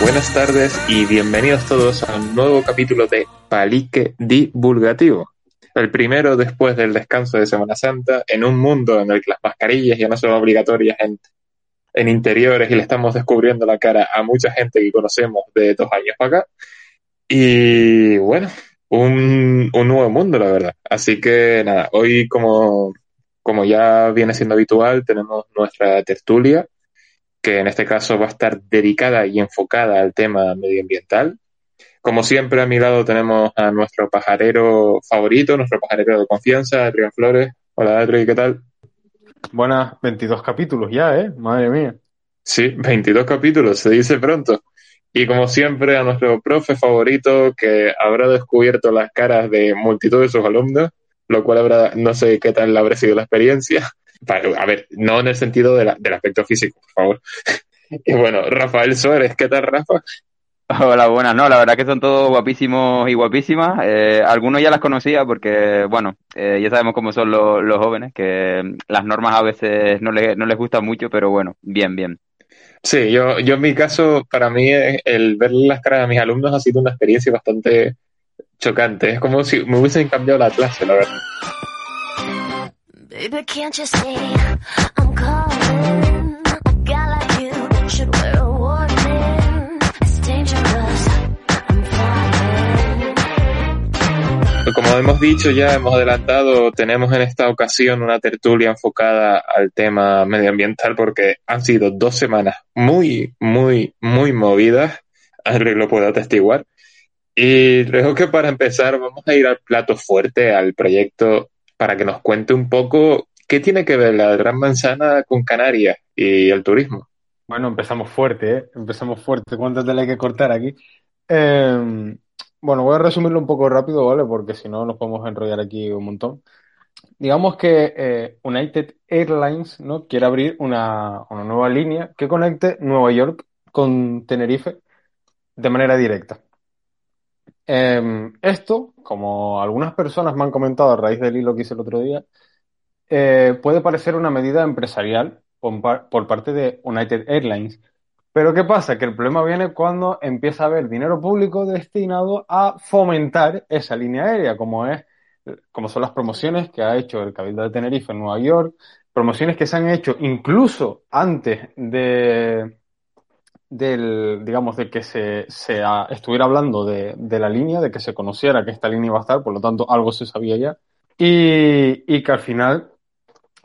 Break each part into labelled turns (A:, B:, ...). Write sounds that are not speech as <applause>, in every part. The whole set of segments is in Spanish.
A: Buenas tardes y bienvenidos todos a un nuevo capítulo de Palique Divulgativo. El primero después del descanso de Semana Santa, en un mundo en el que las mascarillas ya no son obligatorias en, en interiores y le estamos descubriendo la cara a mucha gente que conocemos de dos años para acá. Y bueno, un, un nuevo mundo, la verdad. Así que nada, hoy como, como ya viene siendo habitual, tenemos nuestra tertulia, que en este caso va a estar dedicada y enfocada al tema medioambiental. Como siempre, a mi lado tenemos a nuestro pajarero favorito, nuestro pajarero de confianza, Adrián Flores. Hola, Adri, ¿qué tal?
B: Buenas 22 capítulos ya, ¿eh? Madre mía.
A: Sí, 22 capítulos, se dice pronto. Y como siempre, a nuestro profe favorito que habrá descubierto las caras de multitud de sus alumnos, lo cual habrá, no sé qué tal habrá sido la experiencia. <laughs> Para- A ver, no en el sentido de la- del aspecto físico, por favor. <laughs> Y bueno, Rafael Suárez, ¿qué tal, Rafa?
C: Hola, buenas. No, la verdad que son todos guapísimos y guapísimas. Eh, algunos ya las conocía porque, bueno, eh, ya sabemos cómo son los, los jóvenes, que las normas a veces no les, no les gustan mucho, pero bueno, bien, bien.
A: Sí, yo, yo en mi caso, para mí, eh, el ver las caras de mis alumnos ha sido una experiencia bastante chocante. Es como si me hubiesen cambiado la clase, la verdad.
D: Baby, can't you see I'm calling?
A: Como hemos dicho ya, hemos adelantado, tenemos en esta ocasión una tertulia enfocada al tema medioambiental porque han sido dos semanas muy, muy, muy movidas. Henry lo puede atestiguar. Y creo que para empezar vamos a ir al plato fuerte, al proyecto, para que nos cuente un poco qué tiene que ver la Gran Manzana con Canarias y el turismo.
B: Bueno, empezamos fuerte, ¿eh? Empezamos fuerte. ¿Cuánto tela hay que cortar aquí? Eh, bueno, voy a resumirlo un poco rápido, ¿vale? Porque si no nos podemos enrollar aquí un montón. Digamos que eh, United Airlines, ¿no? quiere abrir una, una nueva línea que conecte Nueva York con Tenerife de manera directa. Eh, esto, como algunas personas me han comentado a raíz del hilo que hice el otro día, eh, puede parecer una medida empresarial por parte de United Airlines. Pero ¿qué pasa? Que el problema viene cuando empieza a haber dinero público destinado a fomentar esa línea aérea, como es, como son las promociones que ha hecho el Cabildo de Tenerife en Nueva York, promociones que se han hecho incluso antes de, del, digamos, de que se, se estuviera hablando de, de la línea, de que se conociera que esta línea iba a estar, por lo tanto algo se sabía ya, y, y que al final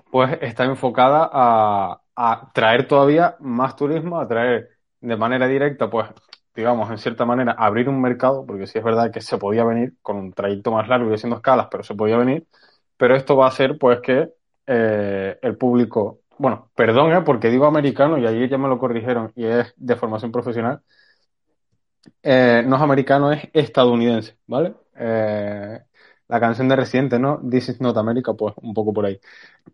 B: pues está enfocada a, a traer todavía más turismo, a traer de manera directa, pues, digamos, en cierta manera, abrir un mercado, porque sí es verdad que se podía venir con un trayecto más largo y haciendo escalas, pero se podía venir, pero esto va a hacer, pues, que eh, el público, bueno, perdón, eh, porque digo americano y ayer ya me lo corrigieron y es de formación profesional, eh, no es americano, es estadounidense, ¿vale? Eh, la canción de Residente, ¿no? This is not America, pues un poco por ahí.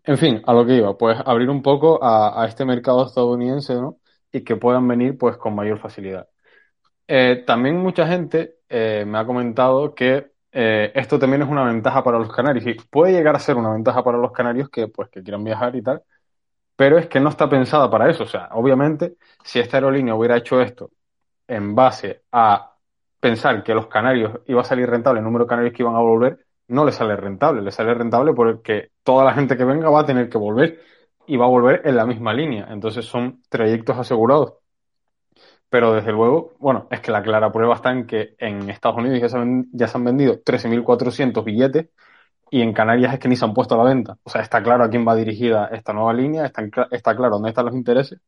B: En fin, a lo que iba, pues abrir un poco a, este mercado estadounidense, ¿no? Y que puedan venir pues con mayor facilidad. Eh, también mucha gente eh, me ha comentado que eh, esto también es una ventaja para los canarios y puede llegar a ser una ventaja para los canarios que pues que quieran viajar y tal, pero es que no está pensada para eso. O sea, obviamente, si esta aerolínea hubiera hecho esto en base a pensar que los canarios iba a salir rentable, el número de canarios que iban a volver, no le sale rentable, le sale rentable porque toda la gente que venga va a tener que volver y va a volver en la misma línea. Entonces son trayectos asegurados. Pero desde luego, bueno, es que la clara prueba está en que en Estados Unidos ya se han, ya se han vendido 13.400 billetes y en Canarias es que ni se han puesto a la venta. O sea, está claro a quién va dirigida esta nueva línea, está, está claro dónde están los intereses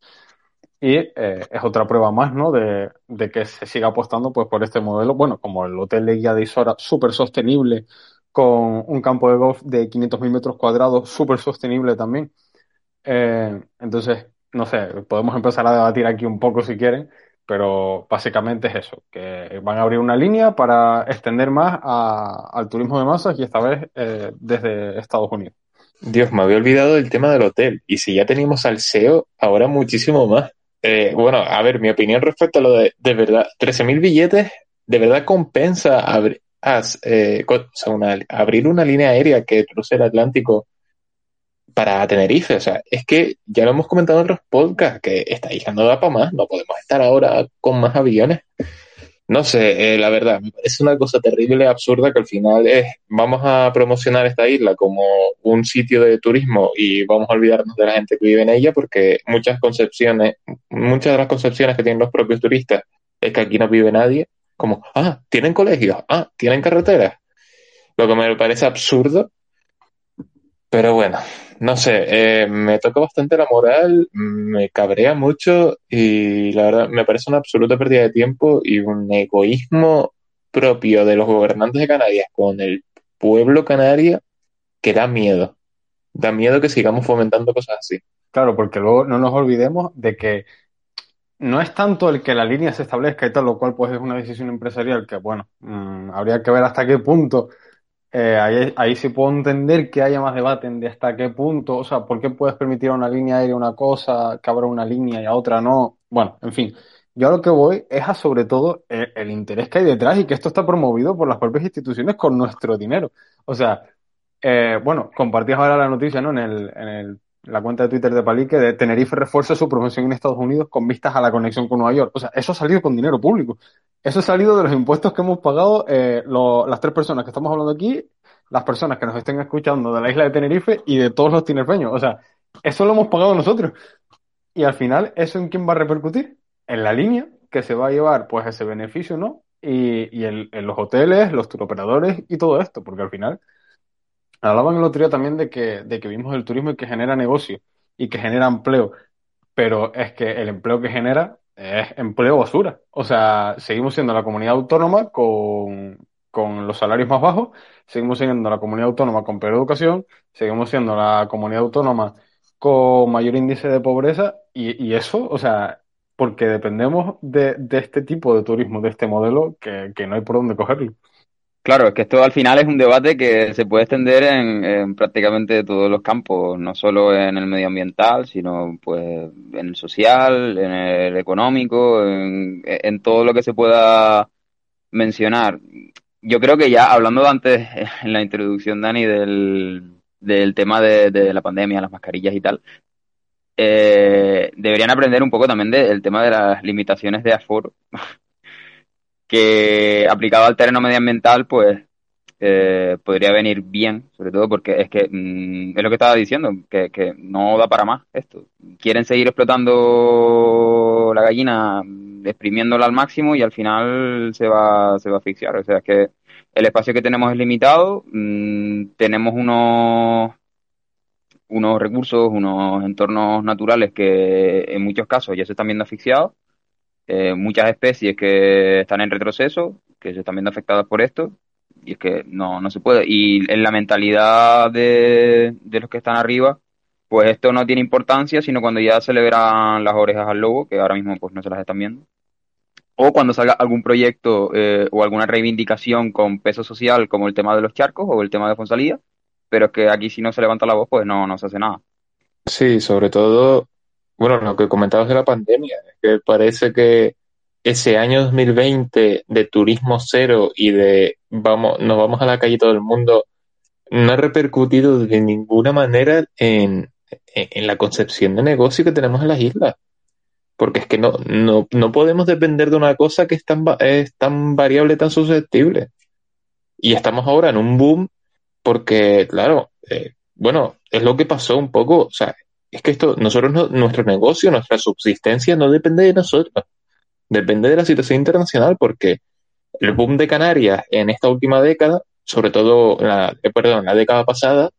B: y eh, es otra prueba más, ¿no? De, de que se siga apostando pues por este modelo, bueno, como el hotel de Guía de Isora, súper sostenible, con un campo de golf de 500.000 metros cuadrados, súper sostenible también. Eh, entonces, no sé, podemos empezar a debatir aquí un poco si quieren, pero básicamente es eso, que van a abrir una línea para extender más al turismo de masas y esta vez eh, desde Estados Unidos.
A: Dios, me había olvidado del tema del hotel. Y si ya teníamos al SEO, ahora muchísimo más. Eh, bueno, a ver, mi opinión respecto a lo de, de verdad, 13.000 billetes, ¿de verdad compensa abri- as- eh, abrir una línea aérea que cruce el Atlántico para Tenerife? O sea, es que ya lo hemos comentado en otros podcasts, que esta isla no da para más, no podemos estar ahora con más aviones. No sé, eh, la verdad, parece una cosa terrible, absurda, que al final es, vamos a promocionar esta isla como un sitio de turismo y vamos a olvidarnos de la gente que vive en ella porque muchas concepciones, muchas de las concepciones que tienen los propios turistas es que aquí no vive nadie, como, ah, tienen colegios, ah, tienen carreteras, lo que me parece absurdo, pero bueno, no sé, eh, me toca bastante la moral, me cabrea mucho y la verdad me parece una absoluta pérdida de tiempo y un egoísmo propio de los gobernantes de Canarias con el pueblo canario que da miedo. Da miedo que sigamos fomentando cosas así.
B: Claro, porque luego no nos olvidemos de que no es tanto el que la línea se establezca y tal, lo cual pues es una decisión empresarial que, bueno, mm, habría que ver hasta qué punto. eh, ahí, ahí sí puedo entender que haya más debate de hasta qué punto, o sea, ¿por qué puedes permitir a una línea aérea una cosa, que abra una línea y a otra no? Bueno, en fin, yo a lo que voy es a sobre todo el, el interés que hay detrás y que esto está promovido por las propias instituciones con nuestro dinero. O sea, eh, bueno, compartías ahora la noticia, ¿no? En el, en el- la cuenta de Twitter de Palique de Tenerife refuerza su promoción en Estados Unidos con vistas a la conexión con Nueva York. O sea, eso ha salido con dinero público. Eso ha salido de los impuestos que hemos pagado eh, las tres personas que estamos hablando aquí, las personas que nos estén escuchando de la isla de Tenerife y de todos los tinerfeños. O sea, eso lo hemos pagado nosotros. Y al final, ¿eso en quién va a repercutir? En la línea que se va a llevar pues ese beneficio, ¿no? Y, y en, en los hoteles, los turoperadores y todo esto, porque al final hablaban el otro día también de que, de que vimos el turismo y que genera negocio y que genera empleo, pero es que el empleo que genera es empleo basura. O sea, seguimos siendo la comunidad autónoma con, con los salarios más bajos, seguimos siendo la comunidad autónoma con peor educación, seguimos siendo la comunidad autónoma con mayor índice de pobreza y, y eso, o sea, porque dependemos de, de este tipo de turismo, de este modelo, que, que no hay por dónde cogerlo.
C: Claro, es que esto al final es un debate que se puede extender en, en prácticamente todos los campos, no solo en el medioambiental, sino pues en el social, en el económico, en, todo lo que se pueda mencionar. Yo creo que ya hablando antes <laughs> en la introducción, Dani, del, del tema de, de la pandemia, las mascarillas y tal, eh, deberían aprender un poco también del tema de las limitaciones de aforo, <laughs> que aplicado al terreno medioambiental, pues eh, podría venir bien, sobre todo porque es que mm, es lo que estaba diciendo, que, que no da para más esto. Quieren seguir explotando la gallina, mm, exprimiéndola al máximo y al final se va, se va a asfixiar. O sea, es que el espacio que tenemos es limitado, mm, tenemos unos unos recursos, unos entornos naturales que en muchos casos ya se están viendo asfixiados, eh, muchas especies que están en retroceso, que se están viendo afectadas por esto, y es que no, no se puede. Y en la mentalidad de, de los que están arriba, pues esto no tiene importancia, sino cuando ya se le verán las orejas al lobo, que ahora mismo pues no se las están viendo. O cuando salga algún proyecto eh, o alguna reivindicación con peso social, como el tema de los charcos o el tema de Fonsalía, pero es que aquí si no se levanta la voz, pues no, no se hace nada.
A: Sí, sobre todo, bueno, lo que comentabas de la pandemia, que parece que ese año 2020 de turismo cero y de vamos, nos vamos a la calle todo el mundo, no ha repercutido de ninguna manera en, en, la concepción de negocio que tenemos en las islas. Porque es que no, no, no podemos depender de una cosa que es tan, es tan variable, tan susceptible. Y estamos ahora en un boom porque, claro, eh, bueno, es lo que pasó un poco, o sea, es que esto, nosotros, no- nuestro negocio, nuestra subsistencia no depende de nosotros, depende de la situación internacional, porque el boom de Canarias en esta última década, sobre todo la, eh, perdón, la década pasada,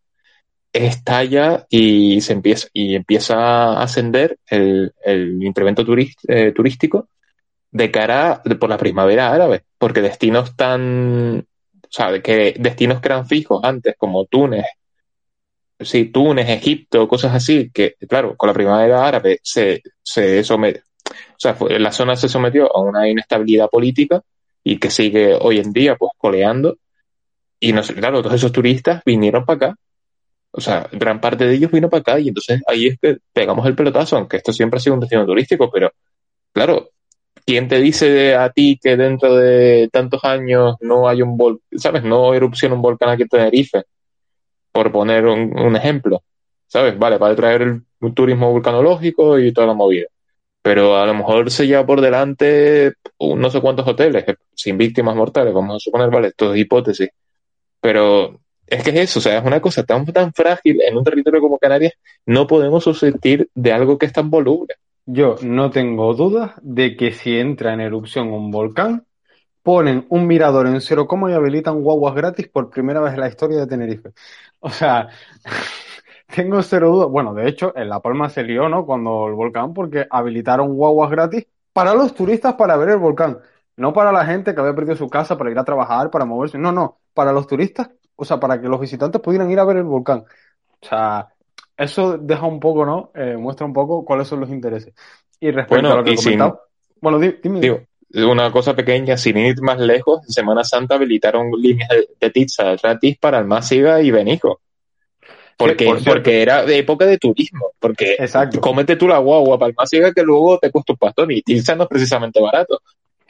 A: estalla y se empieza, y empieza a ascender el, el incremento eh, turístico de cara por la primavera árabe, porque destinos tan, o sea, que destinos que eran fijos antes, como Túnez, sí, Túnez, Egipto, cosas así, que claro, con la primavera árabe se, se somete, o sea, fue- la zona se sometió a una inestabilidad política y que sigue hoy en día pues coleando. Y no claro, todos esos turistas vinieron para acá. O sea, gran parte de ellos vino para acá y entonces ahí es que pegamos el pelotazo, aunque esto siempre ha sido un destino turístico, pero claro, ¿quién te dice a ti que dentro de tantos años no hay un volcán, sabes, no erupciona un volcán aquí en Tenerife? Por poner un, ejemplo, ¿sabes? Vale, para traer el turismo vulcanológico y toda la movida. Pero a lo mejor se lleva por delante no sé cuántos hoteles eh, sin víctimas mortales, vamos a suponer, vale, esto es hipótesis. Pero es que es eso, o sea, es una cosa tan, tan frágil en un territorio como Canarias, no podemos subsistir de algo que es tan voluble.
B: Yo no tengo dudas de que si entra en erupción un volcán, ponen un mirador en cero coma y habilitan guaguas gratis por primera vez en la historia de Tenerife. <laughs> O sea, <laughs> tengo cero dudas. Bueno, de hecho, en La Palma se lió, ¿no? Cuando el volcán, porque habilitaron guaguas gratis para los turistas para ver el volcán. No para la gente que había perdido su casa para ir a trabajar, para moverse. No, no, para los turistas, o sea, para que los visitantes pudieran ir a ver el volcán. O sea, eso deja un poco, ¿no? Eh, muestra un poco cuáles son los intereses. Y respecto
A: Bueno,
B: a lo que
A: y sin-
B: comentaba, bueno, di- dime.
A: Digo, una cosa pequeña, sin ir más lejos, en Semana Santa habilitaron líneas de, de pizza gratis para Almáciga y Benico. Porque,
B: por
A: porque era de época de turismo. Porque
B: Exacto.
A: cómete tú la guagua para Almáciga que luego te cuesta un pastón y pizza no es precisamente barato.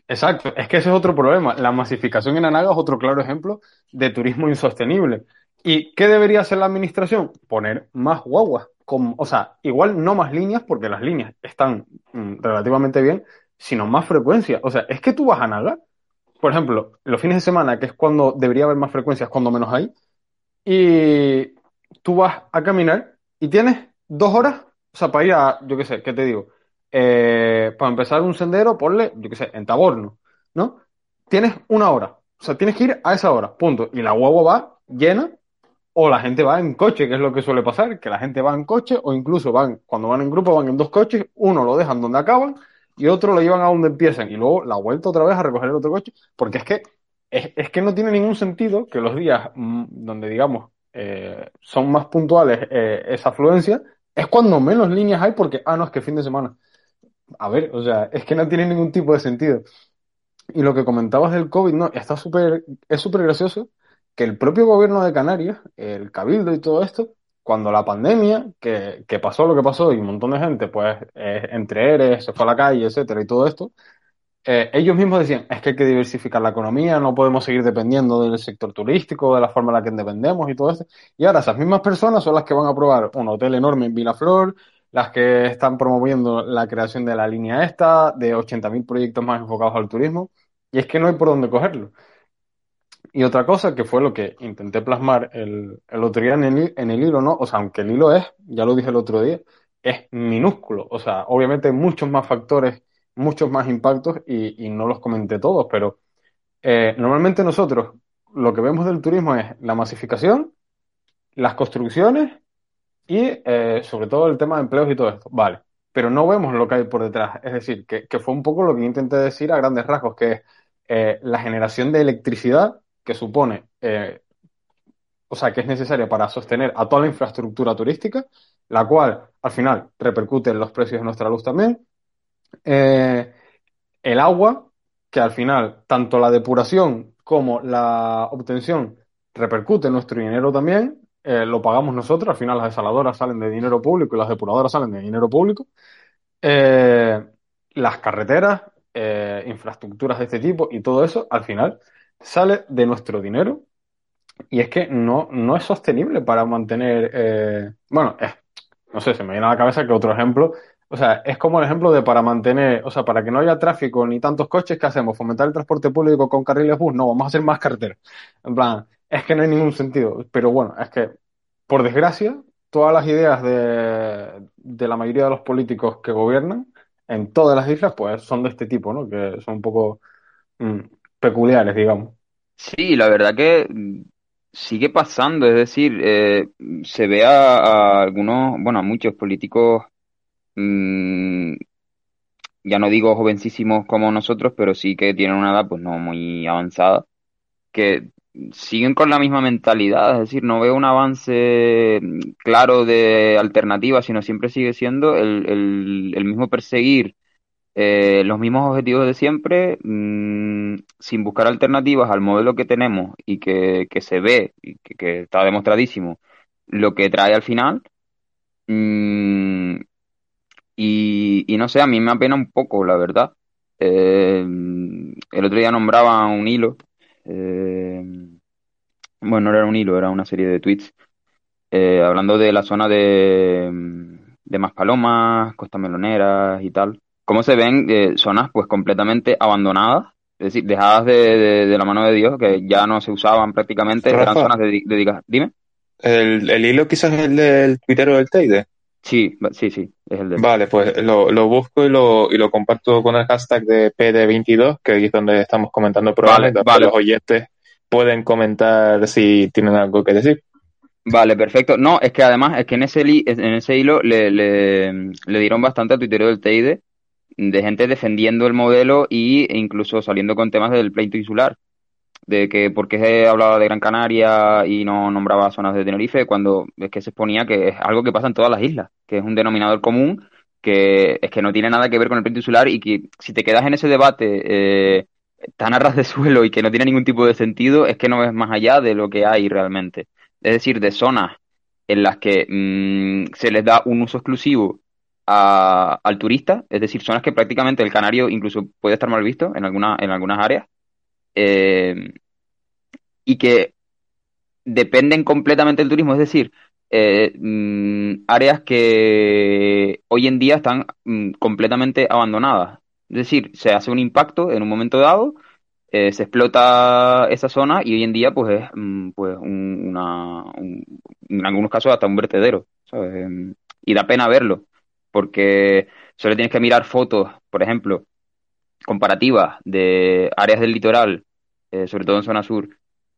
B: Exacto, es que ese es otro problema. La masificación en Anaga es otro claro ejemplo de turismo insostenible. ¿Y qué debería hacer la administración? Poner más guaguas. Con, o sea, igual no más líneas, porque las líneas están mm, relativamente bien, sino más frecuencia. O sea, es que tú vas a Anaga, por ejemplo, los fines de semana, que es cuando debería haber más frecuencias, cuando menos hay, y tú vas a caminar y tienes dos horas, o sea, para ir a, yo qué sé, ¿qué te digo? Eh, para empezar un sendero, ponle, yo qué sé, en Taborno, ¿no? Tienes una hora, o sea, tienes que ir a esa hora, punto. Y la guagua va llena, o la gente va en coche, que es lo que suele pasar, que la gente va en coche, o incluso van, cuando van en grupo, van en dos coches, uno lo dejan donde acaban y otro lo llevan a donde empiezan, y luego la vuelta otra vez a recoger el otro coche, porque es que, es, es que no tiene ningún sentido que los días mm, donde, digamos, eh, son más puntuales eh, esa afluencia, es cuando menos líneas hay porque, ah, no, es que fin de semana. A ver, o sea, es que no tiene ningún tipo de sentido. Y lo que comentabas del COVID, no, está súper, es súper gracioso que el propio gobierno de Canarias, el Cabildo y todo esto, cuando la pandemia, que, que pasó lo que pasó y un montón de gente, pues, eh, entre ERES, se fue a la calle, etcétera, y todo esto, eh, ellos mismos decían, es que hay que diversificar la economía, no podemos seguir dependiendo del sector turístico, de la forma en la que dependemos y todo esto. Y ahora esas mismas personas son las que van a probar un hotel enorme en Vilaflor, las que están promoviendo la creación de la línea esta, de 80.000 proyectos más enfocados al turismo, y es que no hay por dónde cogerlo. Y otra cosa que fue lo que intenté plasmar el, el otro día en el, en el hilo, ¿no? O sea, aunque el hilo es, ya lo dije el otro día, es minúsculo. O sea, obviamente hay muchos más factores, muchos más impactos y, y no los comenté todos, pero eh, normalmente nosotros lo que vemos del turismo es la masificación, las construcciones y eh, sobre todo el tema de empleos y todo esto. Vale, pero no vemos lo que hay por detrás. Es decir, que, que fue un poco lo que intenté decir a grandes rasgos, que es eh, la generación de electricidad que supone, eh, o sea, que es necesaria para sostener a toda la infraestructura turística, la cual al final repercute en los precios de nuestra luz también. Eh, el agua, que al final tanto la depuración como la obtención repercute en nuestro dinero también, eh, lo pagamos nosotros, al final las desaladoras salen de dinero público y las depuradoras salen de dinero público. Las carreteras, infraestructuras de este tipo y todo eso, al final sale de nuestro dinero y es que no, no es sostenible para mantener, eh, bueno, no sé, se me viene a la cabeza que otro ejemplo, o sea, es como el ejemplo de para mantener, o sea, para que no haya tráfico ni tantos coches, ¿qué hacemos? ¿Fomentar el transporte público con carriles bus? No, vamos a hacer más carreteras. En plan, es que no hay ningún sentido, pero bueno, es que, por desgracia, todas las ideas de, de la mayoría de los políticos que gobiernan en todas las islas, pues son de este tipo, ¿no? Que son un poco mm, peculiares, digamos.
C: Sí, la verdad que mm, sigue pasando, es decir, eh, se ve a, algunos, bueno, a muchos políticos, mm, ya no digo jovencísimos como nosotros, pero sí que tienen una edad pues no muy avanzada, que siguen con la misma mentalidad, es decir, no veo un avance mm, claro de alternativa, sino siempre sigue siendo el, el, el mismo perseguir eh, los mismos objetivos de siempre, mm, sin buscar alternativas al modelo que tenemos y que, que se ve y que, está demostradísimo lo que trae al final. Mm, y, y no sé, a mí me apena un poco, la verdad. Eh, el otro día nombraba un hilo. eh, bueno, no era un hilo, era una serie de tweets. eh, hablando de la zona de, de Maspalomas, Costa Meloneras y tal. Cómo se ven eh, zonas pues completamente abandonadas, es decir, dejadas de, de- de la mano de Dios, que ya no se usaban prácticamente, eran zonas dedi- dedicadas. Dime.
A: El, el hilo quizás es el del tuitero del Teide.
C: Sí, sí, sí, es el de...
A: Vale, pues lo, lo busco y lo, y lo comparto con el hashtag de PD22, que ahí es donde estamos comentando probablemente.
C: Vale, vale.
A: Los oyentes pueden comentar si tienen algo que decir.
C: Vale, perfecto. No, es que además, es que en ese, li- en ese hilo le, le, le dieron bastante al tuitero del Teide de gente defendiendo el modelo e incluso saliendo con temas del pleito insular. De que por qué se hablaba de Gran Canaria y no nombraba zonas de Tenerife, cuando es que se exponía que es algo que pasa en todas las islas, que es un denominador común, que es que no tiene nada que ver con el pleito insular y que si te quedas en ese debate eh, tan a ras de suelo y que no tiene ningún tipo de sentido, es que no ves más allá de lo que hay realmente. Es decir, de zonas en las que mm, se les da un uso exclusivo a- al turista, es decir, zonas que prácticamente el canario incluso puede estar mal visto en alguna, en algunas áreas, eh, y que dependen completamente del turismo, es decir, eh, mm, áreas que hoy en día están mm, completamente abandonadas. Es decir, se hace un impacto en un momento dado, eh, se explota esa zona y hoy en día pues es mm, pues un- una, un- en algunos casos hasta un vertedero, ¿sabes? Em, Y da pena verlo, porque solo tienes que mirar fotos, por ejemplo, comparativas de áreas del litoral, eh, sobre todo en zona sur,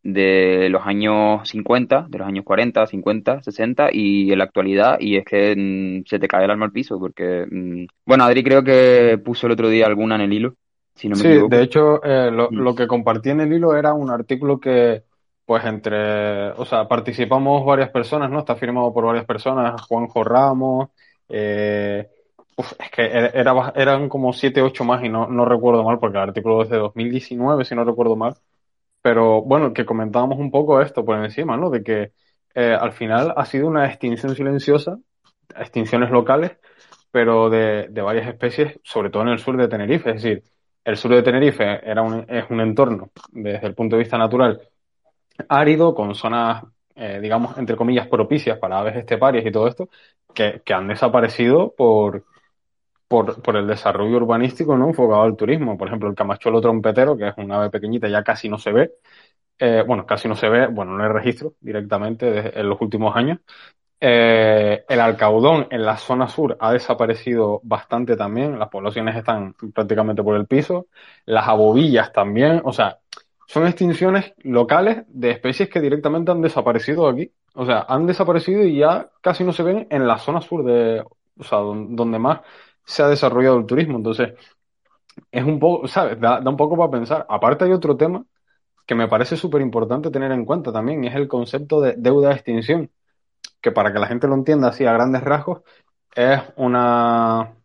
C: de los años 50, de los años 40, 50, 60 y en la actualidad, y es que mm, se te cae el alma al piso, porque, mm, bueno, Adri creo que puso el otro día alguna en el hilo, si no me
B: Sí,
C: equivoco.
B: de hecho, eh, lo,
C: Mm.
B: lo que compartí en el hilo era un artículo que, pues, entre, o sea, participamos varias personas, ¿no? Está firmado por varias personas, Juanjo Ramos, eh, es que era, eran como siete, ocho más y no, no recuerdo mal, porque el artículo es de 2019, si no recuerdo mal. Pero bueno, que comentábamos un poco esto por encima, ¿no? De que eh, al final ha sido una extinción silenciosa, extinciones locales, pero de, de varias especies, sobre todo en el sur de Tenerife. Es decir, el sur de Tenerife era un, es un entorno, desde el punto de vista natural, árido, con zonas, eh, digamos, entre comillas, propicias para aves esteparias y todo esto, que, que han desaparecido por, por, por el desarrollo urbanístico, ¿no? Enfocado al turismo. Por ejemplo, el camachuelo trompetero, que es un ave pequeñita, ya casi no se ve. Eh, bueno, casi no se ve, bueno, no hay registro directamente en los últimos años. Eh, el alcaudón en la zona sur ha desaparecido bastante también, las poblaciones están prácticamente por el piso, las abobillas también, o sea, son extinciones locales de especies que directamente han desaparecido aquí, o sea, han desaparecido y ya casi no se ven en la zona sur de, o sea, don- donde más se ha desarrollado el turismo, entonces es un poco, ¿sabes? Da, un poco para pensar. Aparte hay otro tema que me parece súper importante tener en cuenta también, y es el concepto de deuda de extinción que para que la gente lo entienda así a grandes rasgos, es una,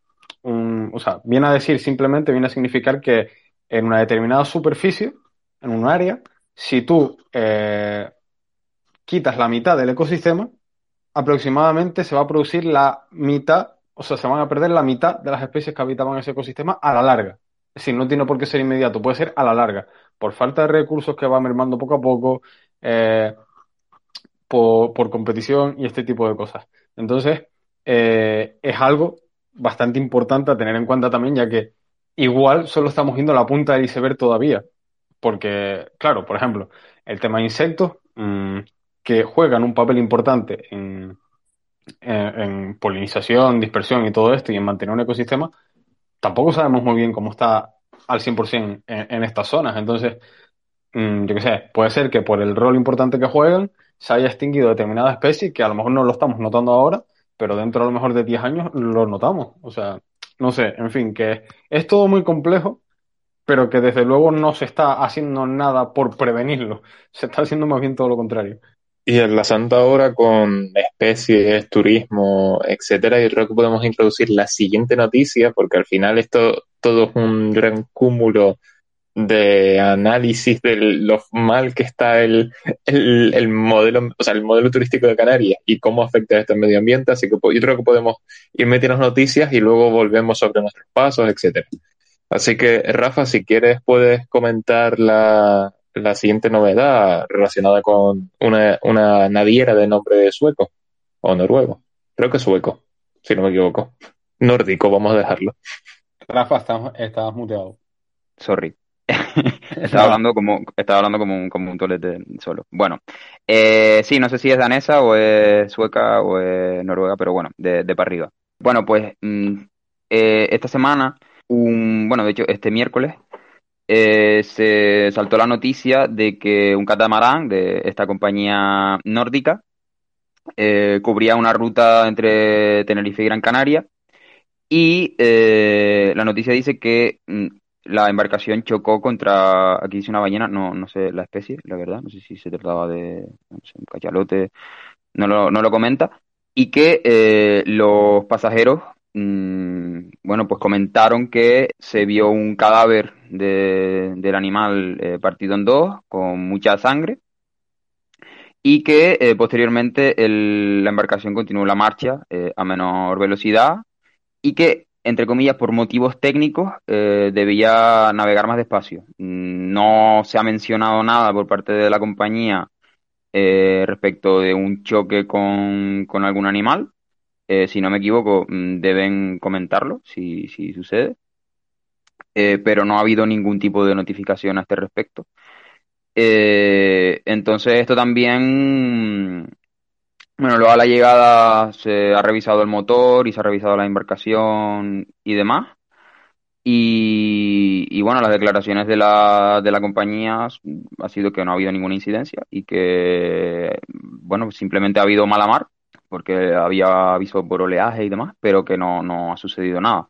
B: un- o sea, viene a decir simplemente, viene a significar que en una determinada superficie, en un área, si tú eh, quitas la mitad del ecosistema, aproximadamente se va a producir la mitad, o sea, se van a perder la mitad de las especies que habitaban ese ecosistema a la larga. Es decir, no tiene por qué ser inmediato, puede ser a la larga, por falta de recursos que va mermando poco a poco, eh, por, competición y este tipo de cosas. Entonces, eh, es algo bastante importante a tener en cuenta también, ya que igual solo estamos viendo la punta del iceberg todavía. Porque, claro, por ejemplo, el tema de insectos, mm, que juegan un papel importante en, en- polinización, dispersión y todo esto, y en mantener un ecosistema, tampoco sabemos muy bien cómo está al 100% en, en estas zonas. Entonces, mm, yo qué sé, puede ser que por el rol importante que juegan se haya extinguido determinada especie que a lo mejor no lo estamos notando ahora, pero dentro a lo mejor de 10 años lo notamos. O sea, no sé, en fin, que es todo muy complejo, pero que desde luego no se está haciendo nada por prevenirlo. Se está haciendo más bien todo lo contrario.
A: Y enlazando ahora con especies, turismo, etcétera, yo creo que podemos introducir la siguiente noticia, porque al final esto todo es un gran cúmulo de análisis de lo mal que está el, el, el modelo, o sea, el modelo turístico de Canarias y cómo afecta esto al medio ambiente. Así que yo creo que podemos ir metiendo noticias y luego volvemos sobre nuestros pasos, etcétera. Así que, Rafa, si quieres, puedes comentar la, la siguiente novedad relacionada con una, una naviera de nombre sueco o noruego. Creo que sueco, si no me equivoco. Nórdico, vamos a dejarlo.
B: Rafa, estás, estás muteado.
C: Sorry. <laughs> Estaba hablando como, estaba hablando como un, como un tolete solo. Bueno, eh, sí, no sé si es danesa o es sueca o es noruega, pero bueno, de, de para arriba. Bueno, pues mm, eh, esta semana, un, bueno, de hecho, este miércoles, eh, se saltó la noticia de que un catamarán de esta compañía nórdica eh, cubría una ruta entre Tenerife y Gran Canaria y eh, la noticia dice que mm, la embarcación chocó contra, aquí dice una ballena, no, no sé la especie, la verdad, no sé si se trataba de no sé, un cachalote, no lo, no lo comenta, y que los pasajeros, mm, bueno, pues comentaron que se vio un cadáver de- del animal eh, partido en dos, con mucha sangre, y que eh, posteriormente la embarcación continuó la marcha eh, a menor velocidad y que, entre comillas, por motivos técnicos, debía navegar más despacio. Mm, No se ha mencionado nada por parte de la compañía respecto de un choque con algún animal. Eh, si no me equivoco, mm, deben comentarlo si, si sucede. Eh, pero no ha habido ningún tipo de notificación a este respecto. Eh, entonces, esto también bueno, luego a la llegada se ha revisado el motor y se ha revisado la embarcación y demás. Y, y bueno, las declaraciones de la, de la compañía ha sido que no ha habido ninguna incidencia y que, bueno, simplemente ha habido mala mar, porque había aviso por oleaje y demás, pero que no, no ha sucedido nada.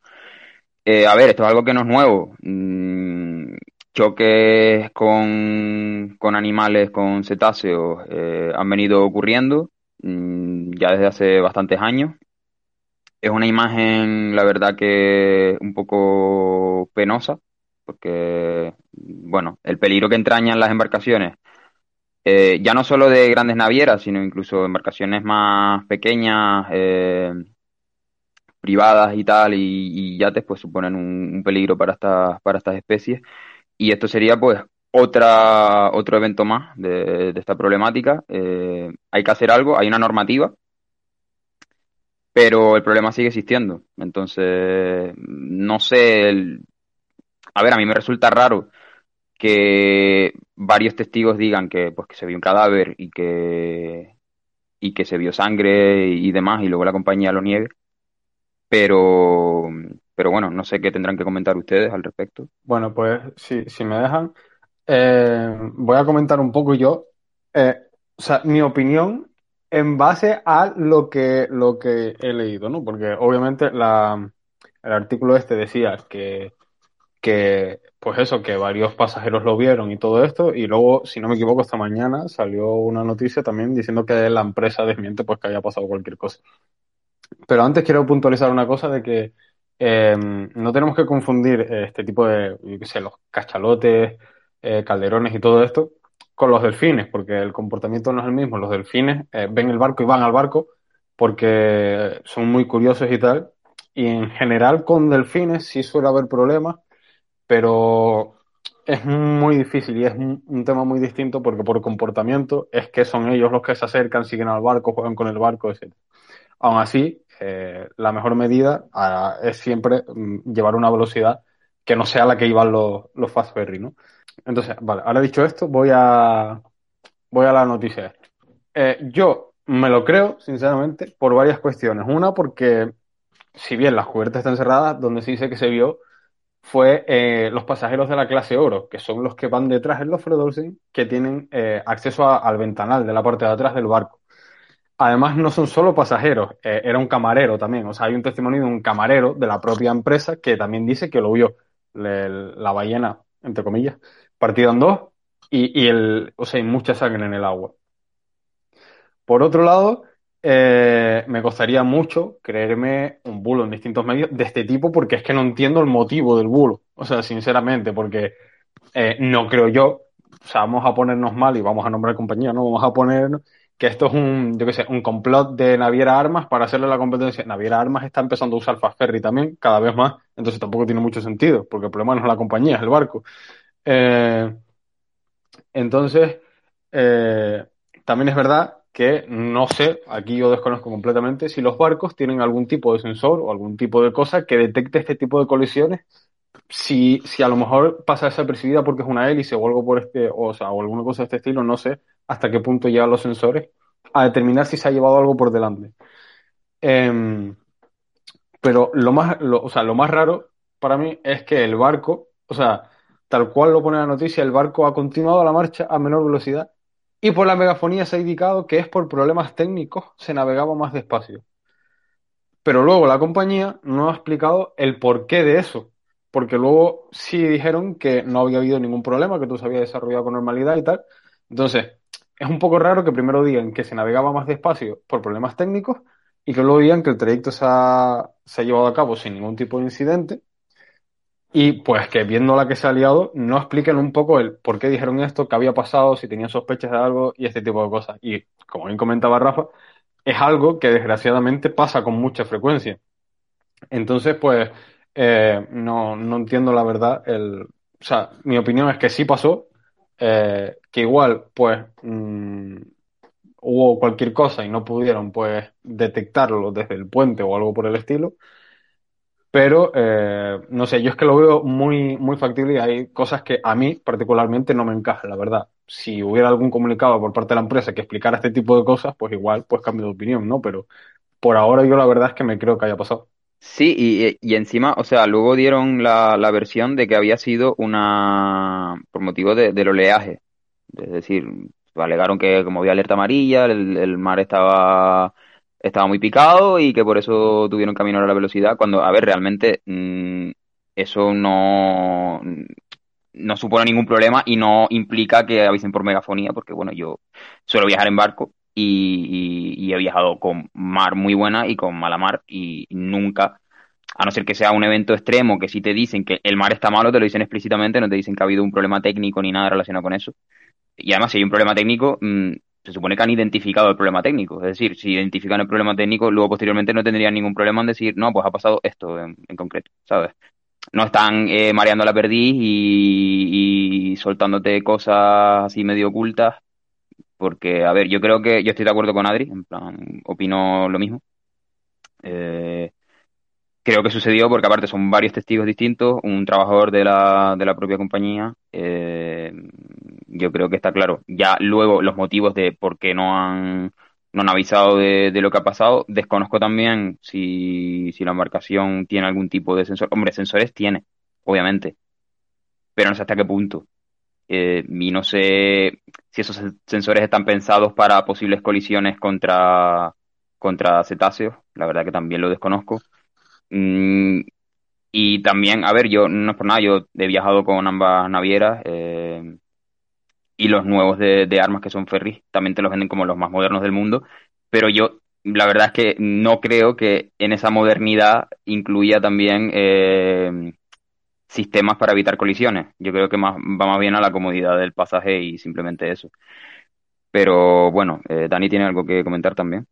C: Eh, a ver, esto es algo que no es nuevo. Mm, choques con, con animales, con cetáceos, eh, han venido ocurriendo mm, ya desde hace bastantes años. Es una imagen, la verdad, que un poco penosa, porque, bueno, el peligro que entrañan las embarcaciones, eh, ya no solo de grandes navieras, sino incluso embarcaciones más pequeñas, eh, privadas y tal, y, y yates, pues suponen un, peligro para estas, para estas especies. Y esto sería, pues, otra, otro evento más de, de esta problemática. Eh, hay que hacer algo, hay una normativa, pero el problema sigue existiendo. Entonces, no sé, el- a ver, a mí me resulta raro que varios testigos digan que, pues, que se vio un cadáver y que, y que se vio sangre y demás, y luego la compañía lo niegue. Pero, pero bueno, no sé qué tendrán que comentar ustedes al respecto.
B: Bueno, pues si, si me dejan, eh, voy a comentar un poco yo, eh, o sea, mi opinión en base a lo que, lo que he leído, ¿no? Porque obviamente la, el artículo este decía que, que, pues eso, que varios pasajeros lo vieron y todo esto, y luego, si no me equivoco, esta mañana salió una noticia también diciendo que la empresa desmiente pues que haya pasado cualquier cosa. Pero antes quiero puntualizar una cosa de que eh, no tenemos que confundir eh, este tipo de, yo sé, los cachalotes, eh, calderones y todo esto con los delfines, porque el comportamiento no es el mismo. Los delfines eh, ven el barco y van al barco porque son muy curiosos y tal. Y en general con delfines sí suele haber problemas, pero es muy difícil y es un, tema muy distinto porque por comportamiento es que son ellos los que se acercan, siguen al barco, juegan con el barco, etc. Aún así, eh, la mejor medida ah, es siempre mm, llevar una velocidad que no sea la que iban los, los fast ferry, ¿no? Entonces, vale, ahora dicho esto, voy a, voy a la noticia. Eh, yo me lo creo, sinceramente, por varias cuestiones. Una, porque si bien las cubiertas están cerradas, donde se dice que se vio, fue eh, los pasajeros de la clase oro, que son los que van detrás en los Fredolsen, que tienen eh, acceso al ventanal de la parte de atrás del barco. Además, no son solo pasajeros, eh, era un camarero también. O sea, hay un testimonio de un camarero de la propia empresa que también dice que lo vio. La ballena, entre comillas, partida en dos y, y el, o sea, hay mucha sangre en el agua. Por otro lado, eh, me costaría mucho creerme un bulo en distintos medios de este tipo porque es que no entiendo el motivo del bulo. O sea, sinceramente, porque eh, no creo yo, o sea, vamos a ponernos mal y vamos a nombrar compañía, ¿no? Vamos a poner que esto es un, yo qué sé, un complot de Naviera Armas para hacerle la competencia. Naviera Armas está empezando a usar Fast Ferry también, cada vez más, entonces tampoco tiene mucho sentido, porque el problema no es la compañía, es el barco. Eh, entonces, también es verdad que no sé, aquí yo desconozco completamente si los barcos tienen algún tipo de sensor o algún tipo de cosa que detecte este tipo de colisiones. Si, si a lo mejor pasa desapercibida porque es una hélice o algo por este, o, sea, o alguna cosa de este estilo, no sé hasta qué punto llegan los sensores a determinar si se ha llevado algo por delante. Em, pero lo más, lo- o sea, lo más raro para mí es que el barco, o sea, tal cual lo pone la noticia, el barco ha continuado la marcha a menor velocidad y por la megafonía se ha indicado que es por problemas técnicos se navegaba más despacio. Pero luego la compañía no ha explicado el porqué de eso, porque luego sí dijeron que no había habido ningún problema, que todo se había desarrollado con normalidad y tal. Entonces, es un poco raro que primero digan que se navegaba más despacio por problemas técnicos y que luego digan que el trayecto se ha, se ha llevado a cabo sin ningún tipo de incidente y pues que viendo la que se ha liado no expliquen un poco el por qué dijeron esto, qué había pasado, si tenían sospechas de algo y este tipo de cosas. Y como bien comentaba Rafa, es algo que desgraciadamente pasa con mucha frecuencia. Entonces, pues, eh, no, no entiendo la verdad. El, o sea, mi opinión es que sí pasó, eh, que igual, pues, mm, hubo cualquier cosa y no pudieron, pues, detectarlo desde el puente o algo por el estilo. Pero, eh, no sé, yo es que lo veo muy, muy factible y hay cosas que a mí particularmente no me encajan, la verdad. Si hubiera algún comunicado por parte de la empresa que explicara este tipo de cosas, pues igual, pues cambio de opinión, ¿no? Pero por ahora yo la verdad es que me creo que haya pasado.
C: Sí, y, y encima, o sea, luego dieron la, la versión de que había sido una por motivo de, del oleaje. Es decir, alegaron que como había alerta amarilla, el, el mar estaba, estaba muy picado y que por eso tuvieron que aminorar la velocidad. Cuando, a ver, realmente mm, eso no, no supone ningún problema y no implica que avisen por megafonía, porque bueno, yo suelo viajar en barco y, y- y he viajado con mar muy buena y con mala mar y nunca, a no ser que sea un evento extremo, que si te dicen que el mar está malo, te lo dicen explícitamente, no te dicen que ha habido un problema técnico ni nada relacionado con eso. Y además, si hay un problema técnico, mm, se supone que han identificado el problema técnico. Es decir, si identifican el problema técnico, luego posteriormente no tendrían ningún problema en decir, no, pues ha pasado esto en, concreto, ¿sabes? No están eh, mareando la perdiz y, y soltándote cosas así medio ocultas. Porque, a ver, yo creo que yo estoy de acuerdo con Adri, en plan, opino lo mismo. Eh, creo que sucedió porque aparte son varios testigos distintos, un trabajador de la, de la propia compañía. eh, yo creo que está claro. Ya luego los motivos de por qué no han, no han avisado de, lo que ha pasado. Desconozco también si, si la embarcación tiene algún tipo de sensor. Hombre, sensores tiene, obviamente, pero no sé hasta qué punto. Eh, y no sé si esos sen- sensores están pensados para posibles colisiones contra, contra cetáceos. La verdad que también lo desconozco. Mm, y también, a ver, yo no es por nada, yo he viajado con ambas navieras eh, y los nuevos de, armas que son ferries también te los venden como los más modernos del mundo, pero yo la verdad es que no creo que en esa modernidad incluya también eh, sistemas para evitar colisiones. Yo creo que más, va más bien a la comodidad del pasaje y simplemente eso. Pero bueno, eh, Dani tiene algo que comentar también.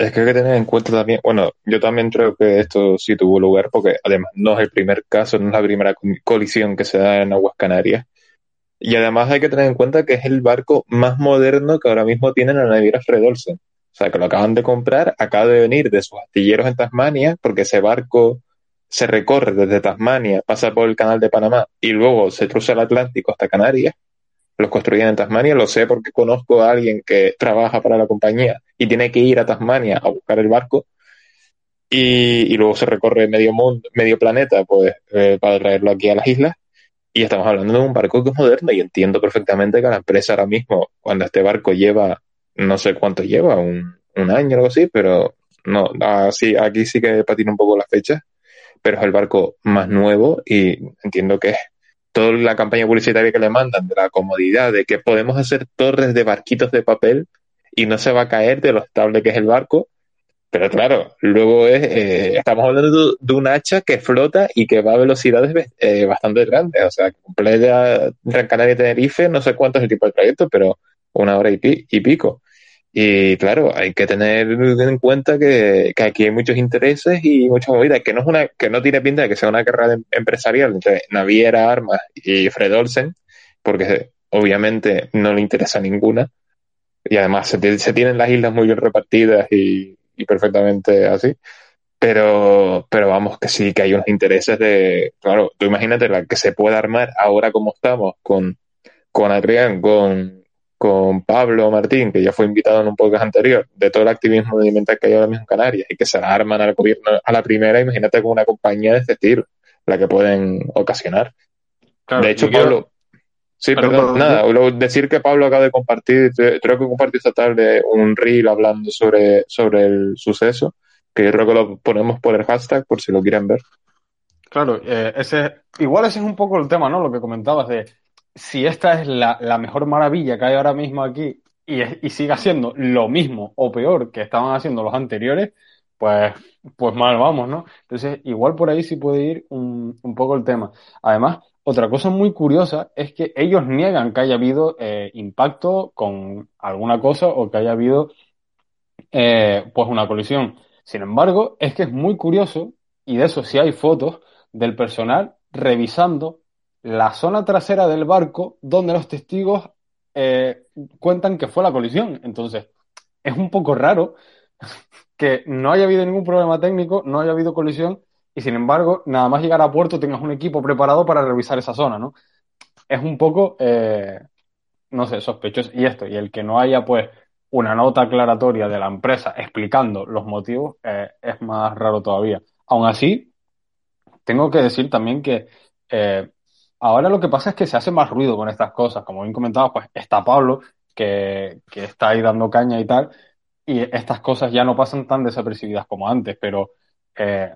A: Es que hay que tener en cuenta también, bueno, yo también creo que esto sí tuvo lugar porque además no es el primer caso, no es la primera co- colisión que se da en aguas Canarias. Y además hay que tener en cuenta que es el barco más moderno que ahora mismo tiene la naviera Fred Olsen. O sea, que lo acaban de comprar, acaba de venir de sus astilleros en Tasmania, porque ese barco se recorre desde Tasmania, pasa por el canal de Panamá y luego se cruza el Atlántico hasta Canarias. Los construyen en Tasmania, lo sé porque conozco a alguien que trabaja para la compañía y tiene que ir a Tasmania a buscar el barco. y, luego se recorre medio mundo, medio planeta pues eh, para traerlo aquí a las islas. Y estamos hablando de un barco que es moderno y entiendo perfectamente que la empresa ahora mismo, cuando este barco lleva, no sé cuánto lleva, un, un año o algo así, pero no, así, aquí sí que patina un poco las fechas, pero es el barco más nuevo y entiendo que es toda la campaña publicitaria que le mandan de la comodidad, de que podemos hacer torres de barquitos de papel y no se va a caer de lo estable que es el barco. Pero claro, luego es, eh, estamos hablando de, un hacha que flota y que va a velocidades eh, bastante grandes. O sea, completa Gran Canaria Tenerife, no sé cuánto es el tipo de trayecto, pero una hora y pico. Y claro, hay que tener en cuenta que, que aquí hay muchos intereses y muchas movidas, que no es una, que no tiene pinta de que sea una carrera de- empresarial entre Naviera Armas y Fred Olsen, porque obviamente no le interesa ninguna. Y además se, ti- se tienen las islas muy bien repartidas y, y perfectamente así. Pero, pero vamos, que sí, que hay unos intereses de, claro, tú imagínate la que se pueda armar ahora como estamos con, con Adrián, con, con Pablo Martín, que ya fue invitado en un podcast anterior, de todo el activismo medioambiental que hay ahora mismo en Canarias y que se la arman al gobierno a la primera, imagínate con una compañía de este estilo, la que pueden ocasionar.
B: Claro,
A: de hecho,
B: yo quiero-
A: Pablo, sí,
B: perdón,
A: nada, decir que Pablo acaba de compartir, creo que compartió esta tarde un reel hablando sobre, sobre el suceso, que yo creo que lo ponemos por el hashtag por si lo quieren ver.
B: Claro, eh, ese, igual ese es un poco el tema, ¿no? Lo que comentabas de si esta es la, mejor maravilla que hay ahora mismo aquí y, y sigue siendo lo mismo o peor que estaban haciendo los anteriores, pues, pues mal vamos, ¿no? Entonces, igual por ahí sí puede ir un, un poco el tema. Además, otra cosa muy curiosa es que ellos niegan que haya habido eh, impacto con alguna cosa o que haya habido eh, pues una colisión. Sin embargo, es que es muy curioso, y de eso sí hay fotos, del personal revisando la zona trasera del barco donde los testigos eh, cuentan que fue la colisión. Entonces, es un poco raro <laughs> que no haya habido ningún problema técnico, no haya habido colisión, y sin embargo, nada más llegar a puerto tengas un equipo preparado para revisar esa zona, ¿no? Es un poco, eh, no sé, sospechoso. Y esto, y el que no haya, pues, una nota aclaratoria de la empresa explicando los motivos, eh, es más raro todavía. Aún así, tengo que decir también que ahora lo que pasa es que se hace más ruido con estas cosas. Como bien comentaba, pues está Pablo, que, que está ahí dando caña y tal, y estas cosas ya no pasan tan desapercibidas como antes, pero eh,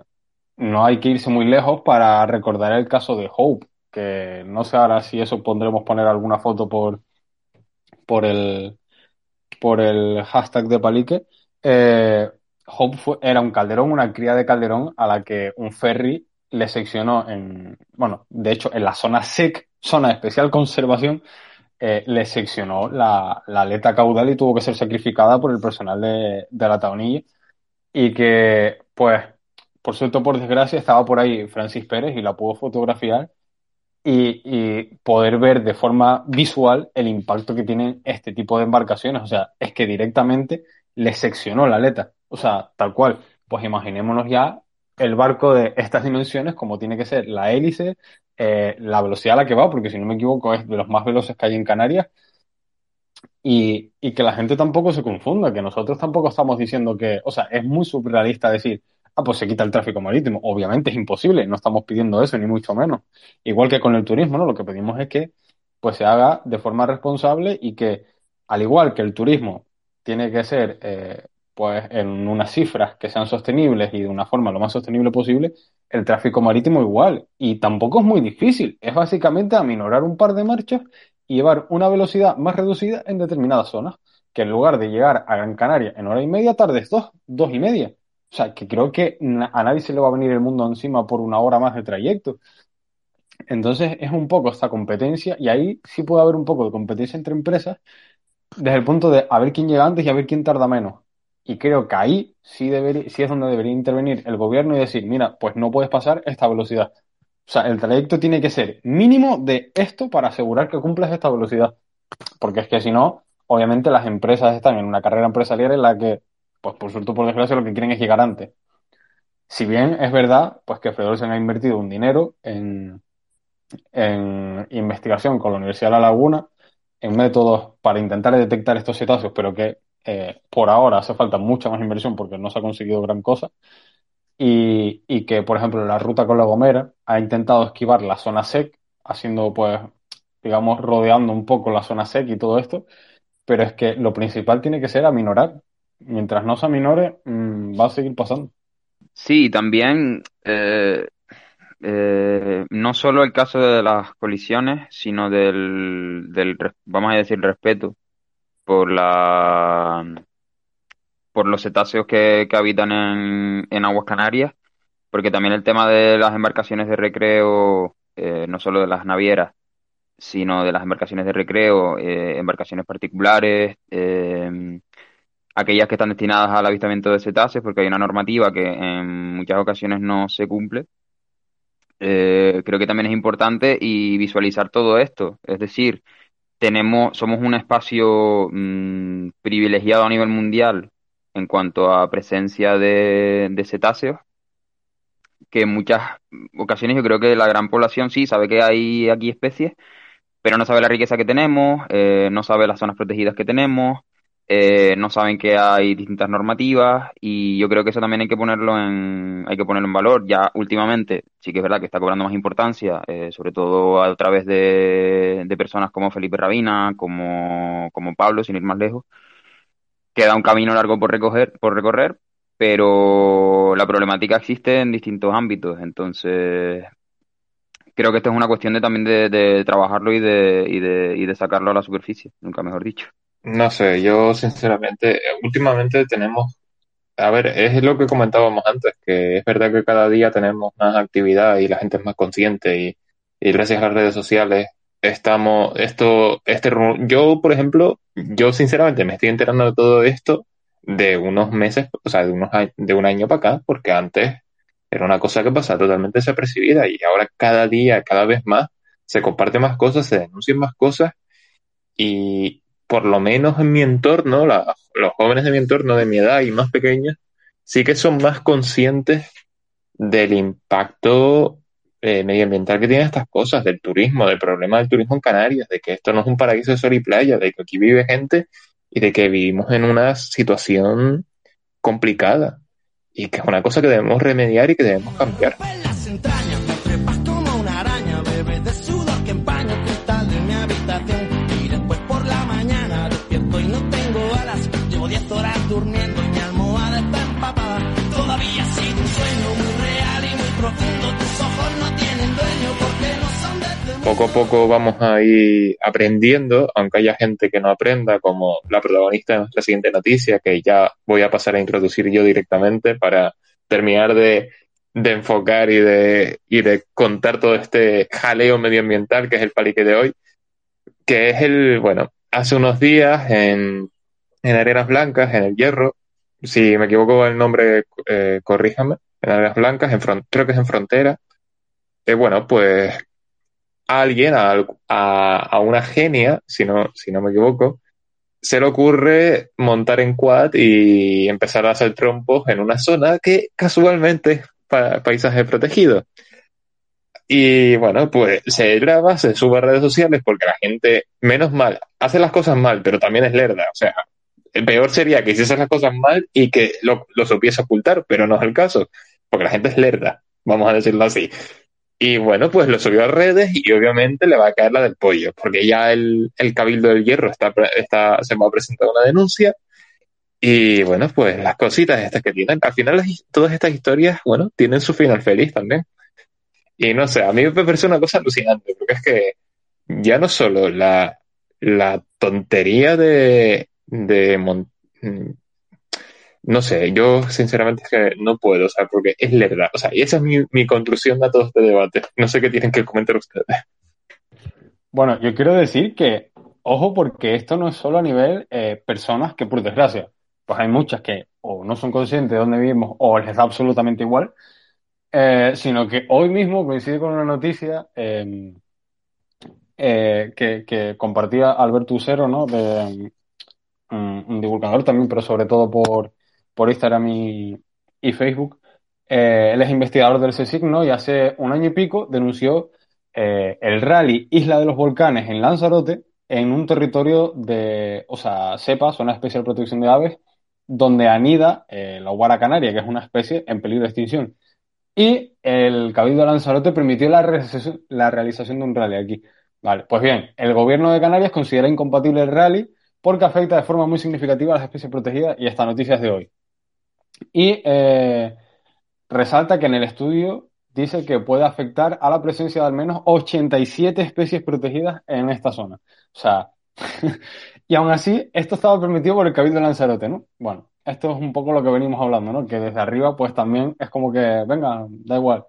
B: no hay que irse muy lejos para recordar el caso de Hope, que no sé ahora si eso pondremos poner alguna foto por, por el, por el hashtag de Palique. Eh, Hope fue- era un calderón, una cría de calderón a la que un ferry le seccionó en, bueno, de hecho, en la zona SEC, zona de especial conservación, eh, le seccionó la, la aleta caudal y tuvo que ser sacrificada por el personal de, de la taonilla. Y que, pues, por suerte por desgracia, estaba por ahí Francis Pérez y la pudo fotografiar y, y poder ver de forma visual el impacto que tienen este tipo de embarcaciones. O sea, es que directamente le seccionó la aleta. O sea, tal cual. Pues imaginémonos ya el barco de estas dimensiones, como tiene que ser la hélice, eh, la velocidad a la que va, porque si no me equivoco es de los más veloces que hay en Canarias. Y, que la gente tampoco se confunda, que nosotros tampoco estamos diciendo que, o sea, es muy surrealista decir, ah, pues se quita el tráfico marítimo. Obviamente es imposible, no estamos pidiendo eso, ni mucho menos. Igual que con el turismo, ¿no? Lo que pedimos es que pues se haga de forma responsable y que, al igual que el turismo tiene que ser eh, pues en unas cifras que sean sostenibles y de una forma lo más sostenible posible, el tráfico marítimo igual. Y tampoco es muy difícil, es básicamente aminorar un par de marchas y llevar una velocidad más reducida en determinadas zonas, que en lugar de llegar a Gran Canaria en hora y media, tardes dos, dos y media. O sea, que creo que a nadie se le va a venir el mundo encima por una hora más de trayecto. Entonces es un poco esta competencia y ahí sí puede haber un poco de competencia entre empresas desde el punto de a ver quién llega antes y a ver quién tarda menos. Y creo que ahí sí, debería, sí es donde debería intervenir el gobierno y decir, mira, pues no puedes pasar esta velocidad. O sea, el trayecto tiene que ser mínimo de esto para asegurar que cumplas esta velocidad. Porque es que si no, obviamente las empresas están en una carrera empresarial en la que, pues por suerte por desgracia, lo que quieren es llegar antes. Si bien es verdad, pues que Fredolsen ha invertido un dinero en, en investigación con la Universidad de La Laguna, en métodos para intentar detectar estos cetáceos, pero que eh, por ahora hace falta mucha más inversión porque no se ha conseguido gran cosa. y, que, por ejemplo, la ruta con la Gomera ha intentado esquivar la zona SEC, haciendo, pues, digamos, rodeando un poco la zona SEC y todo esto, pero es que lo principal tiene que ser aminorar. Mientras no se aminore, mm, va a seguir pasando.
C: Sí, también eh, eh, no solo el caso de las colisiones, sino del, del, vamos a decir, respeto por la, por los cetáceos que, que habitan en, en aguas canarias, porque también el tema de las embarcaciones de recreo, eh, no solo de las navieras, sino de las embarcaciones de recreo, eh, embarcaciones particulares, eh, aquellas que están destinadas al avistamiento de cetáceos, porque hay una normativa que en muchas ocasiones no se cumple. Eh, creo que también es importante y visualizar todo esto. Es decir, tenemos, somos un espacio mm, privilegiado a nivel mundial en cuanto a presencia de, cetáceos, que en muchas ocasiones yo creo que la gran población sí sabe que hay aquí especies, pero no sabe la riqueza que tenemos, eh, no sabe las zonas protegidas que tenemos, eh, no saben que hay distintas normativas y yo creo que eso también hay que ponerlo en, hay que ponerlo en valor. Ya últimamente sí que es verdad que está cobrando más importancia, eh, sobre todo a través de, de personas como Felipe Rabina, como, como Pablo, sin ir más lejos. Queda un camino largo por recoger, por recorrer, pero la problemática existe en distintos ámbitos, entonces creo que esto es una cuestión de también de, de trabajarlo y de, y de, y de sacarlo a la superficie, nunca mejor dicho.
A: No sé, yo sinceramente, eh, últimamente tenemos, a ver, es lo que comentábamos antes, que es verdad que cada día tenemos más actividad y la gente es más consciente y, y gracias a las redes sociales estamos, esto, este, yo, por ejemplo, yo sinceramente me estoy enterando de todo esto de unos meses, o sea, de unos, de un año para acá, porque antes era una cosa que pasaba totalmente desapercibida y ahora cada día, cada vez más, se comparten más cosas, se denuncian más cosas y por lo menos en mi entorno, la- los jóvenes de mi entorno, de mi edad y más pequeños, sí que son más conscientes del impacto eh, medioambiental que tienen estas cosas, del turismo, del problema del turismo en Canarias, de que esto no es un paraíso de sol y playa, de que aquí vive gente y de que vivimos en una situación complicada y que es una cosa que debemos remediar y que debemos cambiar. Poco a poco vamos a ir aprendiendo, aunque haya gente que no aprenda, como la protagonista de nuestra siguiente noticia, que ya voy a pasar a introducir yo directamente para terminar de, enfocar y de, contar todo este jaleo medioambiental que es el palique de hoy, que es el, bueno, hace unos días en, en Arenas Blancas, en el Hierro, si me equivoco el nombre, eh, corríjame, en Arenas Blancas, en creo que es en Frontera, eh, bueno, pues a alguien, a, a, a una genia, si no, si no me equivoco, se le ocurre montar en quad y empezar a hacer trompos en una zona que casualmente es pa- paisaje protegido. Y bueno, pues se graba, se sube a redes sociales porque la gente, menos mal, hace las cosas mal, pero también es lerda. O sea, el peor sería que hiciese las cosas mal y que lo, lo supiese ocultar, pero no es el caso, porque la gente es lerda, vamos a decirlo así. Y bueno, pues lo subió a redes y obviamente le va a caer la del pollo, porque ya el, el Cabildo del Hierro está, está, se va a presentar una denuncia. Y bueno, pues las cositas estas que tienen, al final las todas estas historias, bueno, tienen su final feliz también. Y no sé, a mí me parece una cosa alucinante, porque es que ya no solo la, la tontería de, de no sé, yo sinceramente es que no puedo, o sea, porque es lerda. O sea, y esa es mi, mi conclusión a todo este debate. No sé qué tienen que comentar ustedes.
B: Bueno, yo quiero decir que, ojo, porque esto no es solo a nivel eh, personas que, por desgracia, pues hay muchas que o no son conscientes de dónde vivimos o les da absolutamente igual, eh, sino que hoy mismo coincide con una noticia eh, eh, que, que compartía Alberto Usero, ¿no? De, un, un divulgador también, pero sobre todo por, por Instagram y, y Facebook. Eh, él es investigador del CSIC, ¿no? Y hace un año y pico denunció eh, el rally Isla de los Volcanes en Lanzarote en un territorio de, o sea, CEPA, Zona de Especial Protección de Aves, donde anida eh, la guara canaria, que es una especie en peligro de extinción. Y el Cabildo de Lanzarote permitió la realización, la realización de un rally aquí. Vale, pues bien, el gobierno de Canarias considera incompatible el rally porque afecta de forma muy significativa a las especies protegidas y esta noticia es de hoy. Y eh, resalta que en el estudio dice que puede afectar a la presencia de al menos 87 especies protegidas en esta zona. O sea, <laughs> y aún así, esto estaba permitido por el Cabildo de Lanzarote, ¿no? Bueno, esto es un poco lo que venimos hablando, ¿no? Que desde arriba, pues también es como que, venga, da igual.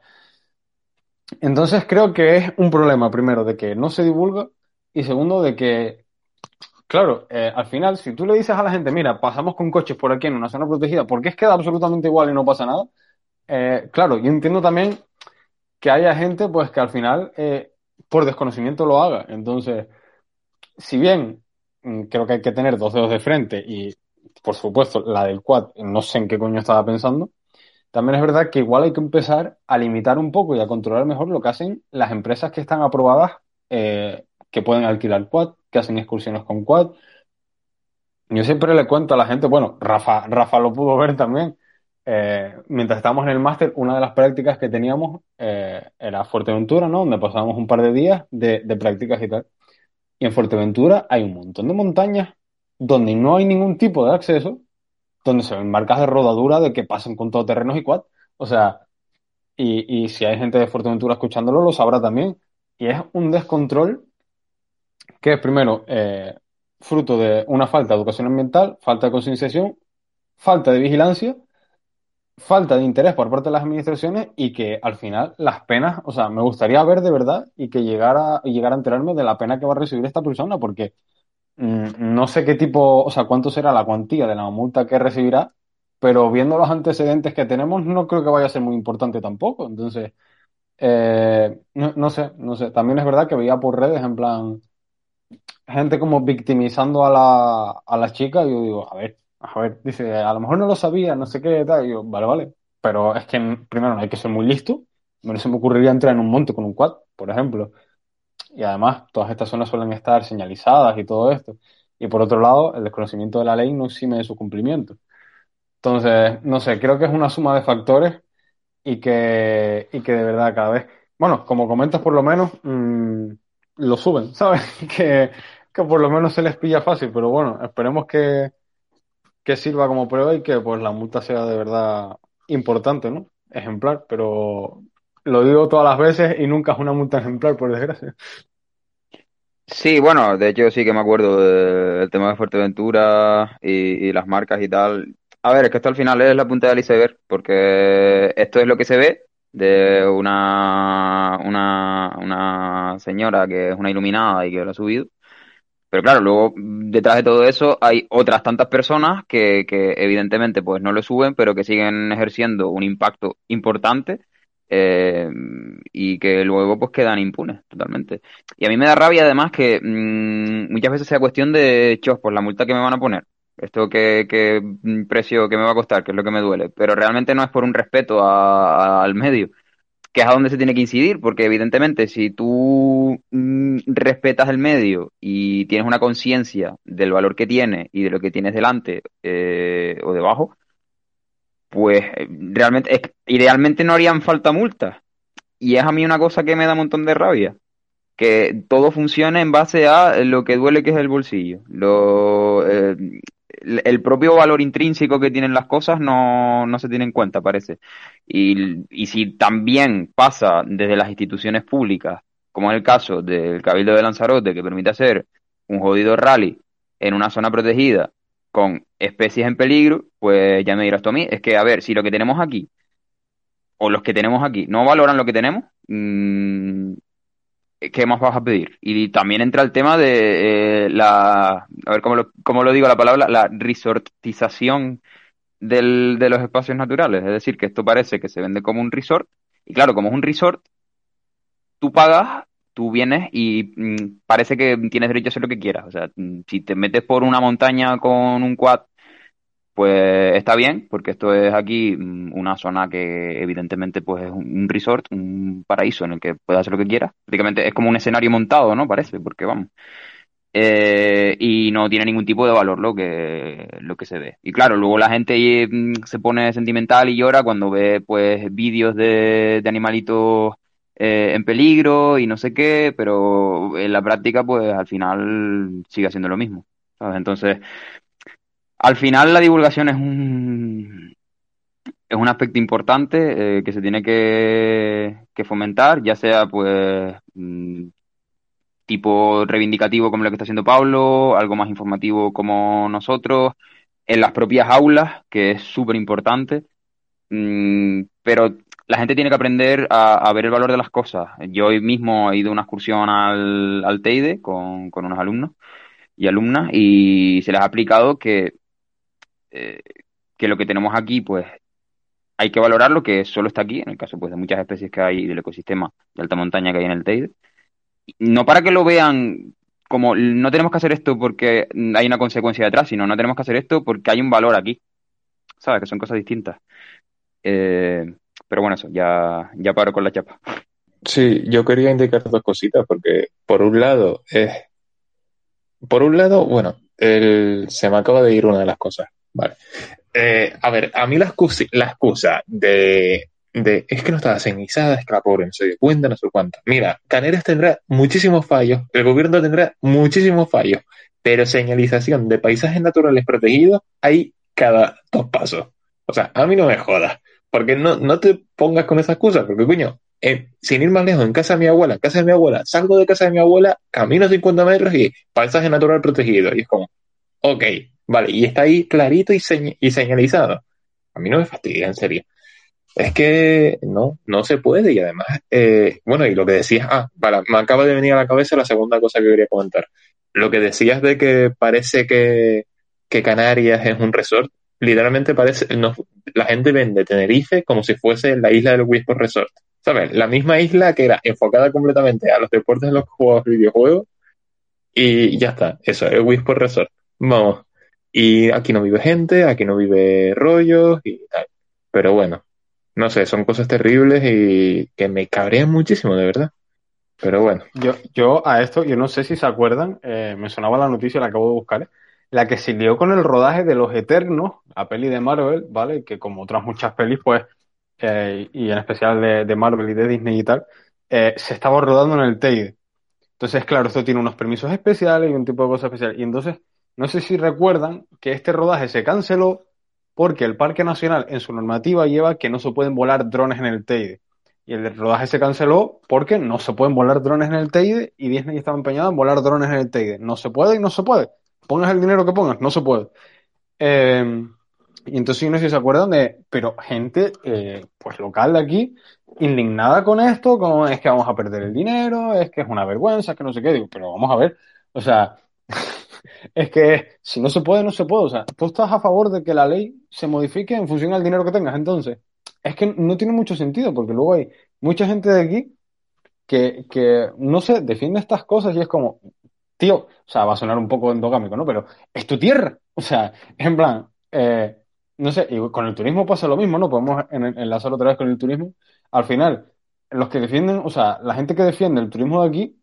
B: Entonces creo que es un problema, primero, de que no se divulga y segundo, de que, claro, eh, al final, si tú le dices a la gente, mira, pasamos con coches por aquí en una zona protegida, porque es queda absolutamente igual y no pasa nada, eh, claro, yo entiendo también que haya gente, pues, que al final, eh, por desconocimiento lo haga. Entonces, si bien mm, creo que hay que tener dos dedos de frente y, por supuesto, la del quad, no sé en qué coño estaba pensando, también es verdad que igual hay que empezar a limitar un poco y a controlar mejor lo que hacen las empresas que están aprobadas, eh, que pueden alquilar quad, que hacen excursiones con quad. Yo siempre le cuento a la gente, bueno, Rafa, Rafa lo pudo ver también. eh, mientras estábamos en el máster, una de las prácticas que teníamos eh, era Fuerteventura, ¿no? Donde pasábamos un par de días de, de prácticas y tal. Y en Fuerteventura hay un montón de montañas donde no hay ningún tipo de acceso, donde se ven marcas de rodadura de que pasan con todoterrenos y quad. O sea, y, y si hay gente de Fuerteventura escuchándolo, lo sabrá también. Y es un descontrol que es primero eh, fruto de una falta de educación ambiental, falta de concienciación, falta de vigilancia, falta de interés por parte de las administraciones y que al final las penas, o sea, me gustaría ver de verdad y que llegara, llegara a enterarme de la pena que va a recibir esta persona, porque mm, no sé qué tipo, o sea, cuánto será la cuantía de la multa que recibirá, pero viendo los antecedentes que tenemos, no creo que vaya a ser muy importante tampoco. Entonces, eh, no, no sé, no sé. También es verdad que veía por redes en plan gente como victimizando a la, a la chica y yo digo, a ver, a ver, dice, a lo mejor no lo sabía, no sé qué, tal, y yo, vale, vale, pero es que primero no hay que ser muy listo, no se me ocurriría entrar en un monte con un quad, por ejemplo, y además todas estas zonas suelen estar señalizadas y todo esto, y por otro lado, el desconocimiento de la ley no exime de su cumplimiento. Entonces, no sé, creo que es una suma de factores y que, y que de verdad cada vez, bueno, como comentas por lo menos, mm, lo suben, <laughs> ¿sabes? Que, que por lo menos se les pilla fácil, pero bueno, esperemos que, que sirva como prueba y que pues la multa sea de verdad importante, ¿no? Ejemplar, pero lo digo todas las veces y nunca es una multa ejemplar, por desgracia.
C: Sí, bueno, de hecho sí que me acuerdo de- del tema de Fuerteventura y, y las marcas y tal. A ver, es que esto al final es la punta del iceberg, porque esto es lo que se ve de una, una, una señora que es una iluminada y que lo ha subido. Pero claro, luego mm, detrás de todo eso hay otras tantas personas que, que evidentemente pues no lo suben, pero que siguen ejerciendo un impacto importante eh, y que luego pues quedan impunes totalmente. Y a mí me da rabia además que mm, muchas veces sea cuestión de, chos, pues la multa que me van a poner, esto que, que mm, precio que me va a costar, que es lo que me duele, pero realmente no es por un respeto a- al medio que es a donde se tiene que incidir, porque evidentemente si tú mm, respetas el medio y tienes una conciencia del valor que tiene y de lo que tienes delante eh, o debajo, pues realmente, idealmente no harían falta multas. Y es a mí una cosa que me da un montón de rabia, que todo funcione en base a lo que duele que es el bolsillo. Lo, eh, el propio valor intrínseco que tienen las cosas no, no se tiene en cuenta, parece. Y, y si también pasa desde las instituciones públicas, como es el caso del Cabildo de Lanzarote, que permite hacer un jodido rally en una zona protegida con especies en peligro, pues ya me dirás tú a mí, es que, a ver, si lo que tenemos aquí, o los que tenemos aquí, no valoran lo que tenemos, mm, ¿qué más vas a pedir? Y también entra el tema de eh, la, a ver cómo lo, cómo lo digo la palabra, la resortización del, de los espacios naturales. Es decir, que esto parece que se vende como un resort. Y claro, como es un resort, tú pagas, tú vienes y mm, parece que tienes derecho a hacer lo que quieras. O sea, mm, si te metes por una montaña con un quad, pues está bien, porque esto es aquí mm, una zona que evidentemente pues es un resort, un paraíso en el que puedes hacer lo que quieras. Prácticamente es como un escenario montado, ¿no? Parece, porque vamos. eh, y no tiene ningún tipo de valor lo que, lo que se ve. Y claro, luego la gente mm, se pone sentimental y llora cuando ve pues vídeos de, de animalitos eh, en peligro y no sé qué, pero en la práctica pues al final sigue haciendo lo mismo. ¿sabes? Entonces, al final la divulgación es un, es un aspecto importante eh, que se tiene que, que fomentar, ya sea pues mm, tipo reivindicativo como lo que está haciendo Pablo, algo más informativo como nosotros, en las propias aulas, que es súper importante, Mm, pero la gente tiene que aprender a, ver el valor de las cosas. Yo hoy mismo he ido a una excursión al, al Teide con, con unos alumnos y alumnas y se les ha explicado que, eh, que lo que tenemos aquí, pues hay que valorar lo que solo está aquí, en el caso pues de muchas especies que hay del ecosistema de alta montaña que hay en el Teide. No para que lo vean como no tenemos que hacer esto porque hay una consecuencia detrás, sino no tenemos que hacer esto porque hay un valor aquí. ¿Sabes? Que son cosas distintas. Eh, pero bueno, eso, ya, ya paro con la chapa.
A: Sí, yo quería indicar dos cositas, porque por un lado es. Por un lado, bueno, el, se me acaba de ir una de las cosas. Vale. Eh, a ver, a mí la excusa, la excusa de, de es que no estaba señalizada, es que la pobre no se dio cuenta, no sé cuánto. Mira, Canarias tendrá muchísimos fallos, el gobierno tendrá muchísimos fallos, pero señalización de paisajes naturales protegidos hay cada dos pasos. O sea, a mí no me jodas. Porque no, no te pongas con esa excusa, porque coño, eh, sin ir más lejos, en casa de mi abuela, en casa de mi abuela, salgo de casa de mi abuela, camino 50 metros y paisaje natural protegido. Y es como, ok, vale, y está ahí clarito y, señ- y señalizado. A mí no me fastidia, en serio. Es que no, no se puede y además, eh, bueno, y lo que decías, ah, vale, me acaba de venir a la cabeza la segunda cosa que quería comentar. Lo que decías de que parece que, que Canarias es un resort, literalmente parece, no, la gente vende Tenerife como si fuese la isla del Whisper Resort. ¿Sabes? La misma isla que era enfocada completamente a los deportes de los juegos videojuegos y ya está. Eso, el Whisper Resort. Vamos. Y aquí no vive gente, aquí no vive rollos y tal. Pero bueno, no sé, son cosas terribles y que me cabrean muchísimo, de verdad. Pero bueno,
B: Yo, yo a esto, yo no sé si se acuerdan, eh, me sonaba la noticia, la acabo de buscar, ¿eh? la que se lió con el rodaje de Los Eternos, la peli de Marvel, ¿vale? Que como otras muchas pelis, pues, eh, y en especial de, de Marvel y de Disney y tal, eh, se estaba rodando en el Teide. Entonces, claro, esto tiene unos permisos especiales y un tipo de cosas especiales. Y entonces, no sé si recuerdan que este rodaje se canceló porque el Parque Nacional en su normativa lleva que no se pueden volar drones en el Teide. Y el rodaje se canceló porque no se pueden volar drones en el Teide y Disney estaba empeñado en volar drones en el Teide. No se puede y no se puede. Pongas el dinero que pongas, no se puede. Eh, y entonces no sé si se acuerdan de, pero gente, eh, pues local de aquí, indignada con esto, como es que vamos a perder el dinero, es que es una vergüenza, es que no sé qué, digo, pero vamos a ver, o sea, <laughs> es que si no se puede, no se puede, o sea, tú estás a favor de que la ley se modifique en función al dinero que tengas, entonces, es que no tiene mucho sentido, porque luego hay mucha gente de aquí que, que, no sé, defiende estas cosas y es como, tío, o sea, va a sonar un poco endogámico, ¿no? Pero es tu tierra, o sea, en plan, eh, no sé, y con el turismo pasa lo mismo, ¿no? Podemos en- enlazar otra vez con el turismo. Al final, los que defienden, o sea, la gente que defiende el turismo de aquí,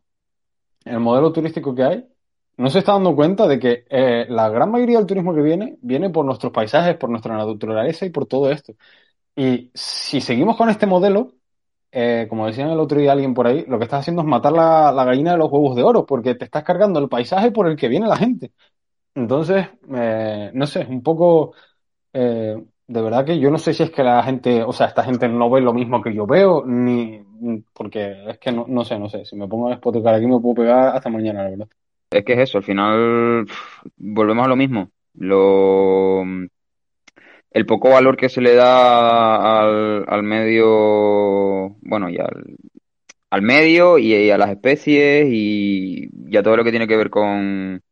B: el modelo turístico que hay, no se está dando cuenta de que eh, la gran mayoría del turismo que viene, viene por nuestros paisajes, por nuestra naturaleza y por todo esto. Y si seguimos con este modelo, eh, como decía el otro día alguien por ahí, lo que estás haciendo es matar la, gallina de los huevos de oro, porque te estás cargando el paisaje por el que viene la gente. Entonces, eh, no sé, un poco, eh, de verdad que yo no sé si es que la gente, o sea, esta gente no ve lo mismo que yo veo, ni porque es que no, no sé, no sé, si me pongo a despotricar aquí me puedo pegar hasta mañana, la verdad.
C: Es que es eso, al final volvemos a lo mismo. Lo, el poco valor que se le da al, al medio, bueno, y al, medio y, a las especies y, a todo lo que tiene que ver con,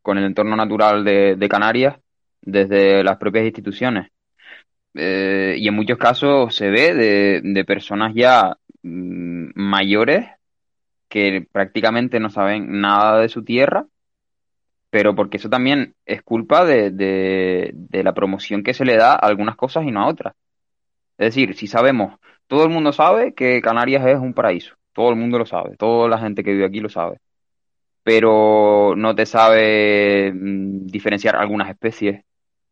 C: con el entorno natural de, Canarias desde las propias instituciones. Eh, y en muchos casos se ve de, de personas ya mm, mayores que prácticamente no saben nada de su tierra, pero porque eso también es culpa de, de, la promoción que se le da a algunas cosas y no a otras. Es decir, si sabemos, todo el mundo sabe que Canarias es un paraíso, todo el mundo lo sabe, toda la gente que vive aquí lo sabe. pero no te sabe mm, diferenciar algunas especies.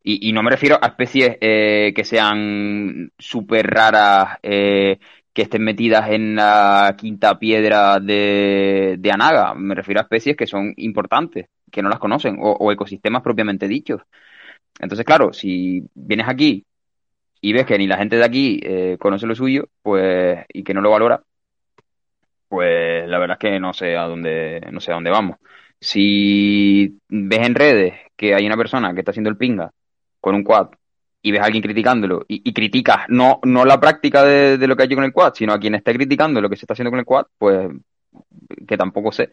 C: Y, y no me refiero a especies eh, que sean súper raras, eh, que estén metidas en la quinta piedra de, de Anaga. Me refiero a especies que son importantes, que no las conocen, o, ecosistemas propiamente dichos. Entonces, claro, si vienes aquí y ves que ni la gente de aquí eh, conoce lo suyo, pues, y que no lo valora, pues la verdad es que no sé a dónde, no sé a dónde vamos. Si ves en redes que hay una persona que está haciendo el pinga con un quad y ves a alguien criticándolo y, y criticas no, no la práctica de, lo que ha hecho con el quad, sino a quien está criticando lo que se está haciendo con el quad, pues que tampoco sé.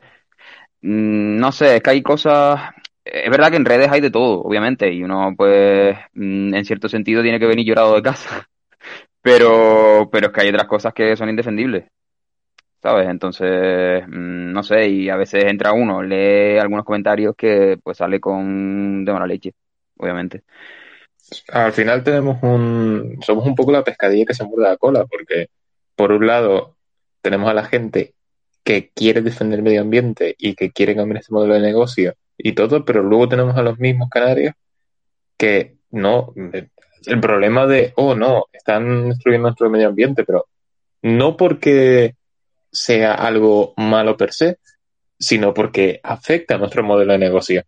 C: Mm, No sé, es que hay cosas. Es verdad que en redes hay de todo, obviamente, y uno, pues, mm, en cierto sentido tiene que venir llorado de casa. <laughs> Pero, pero es que hay otras cosas que son indefendibles, ¿sabes? Entonces, mm, no sé, y a veces entra uno, lee algunos comentarios que, pues, sale con de mala leche, obviamente.
A: Al final tenemos un, somos un poco la pescadilla que se muerde la cola, porque por un lado tenemos a la gente que quiere defender el medio ambiente y que quiere cambiar este modelo de negocio y todo, pero luego tenemos a los mismos canarios que no, el problema de, oh no, están destruyendo nuestro medio ambiente, pero no porque sea algo malo per se, sino porque afecta a nuestro modelo de negocio.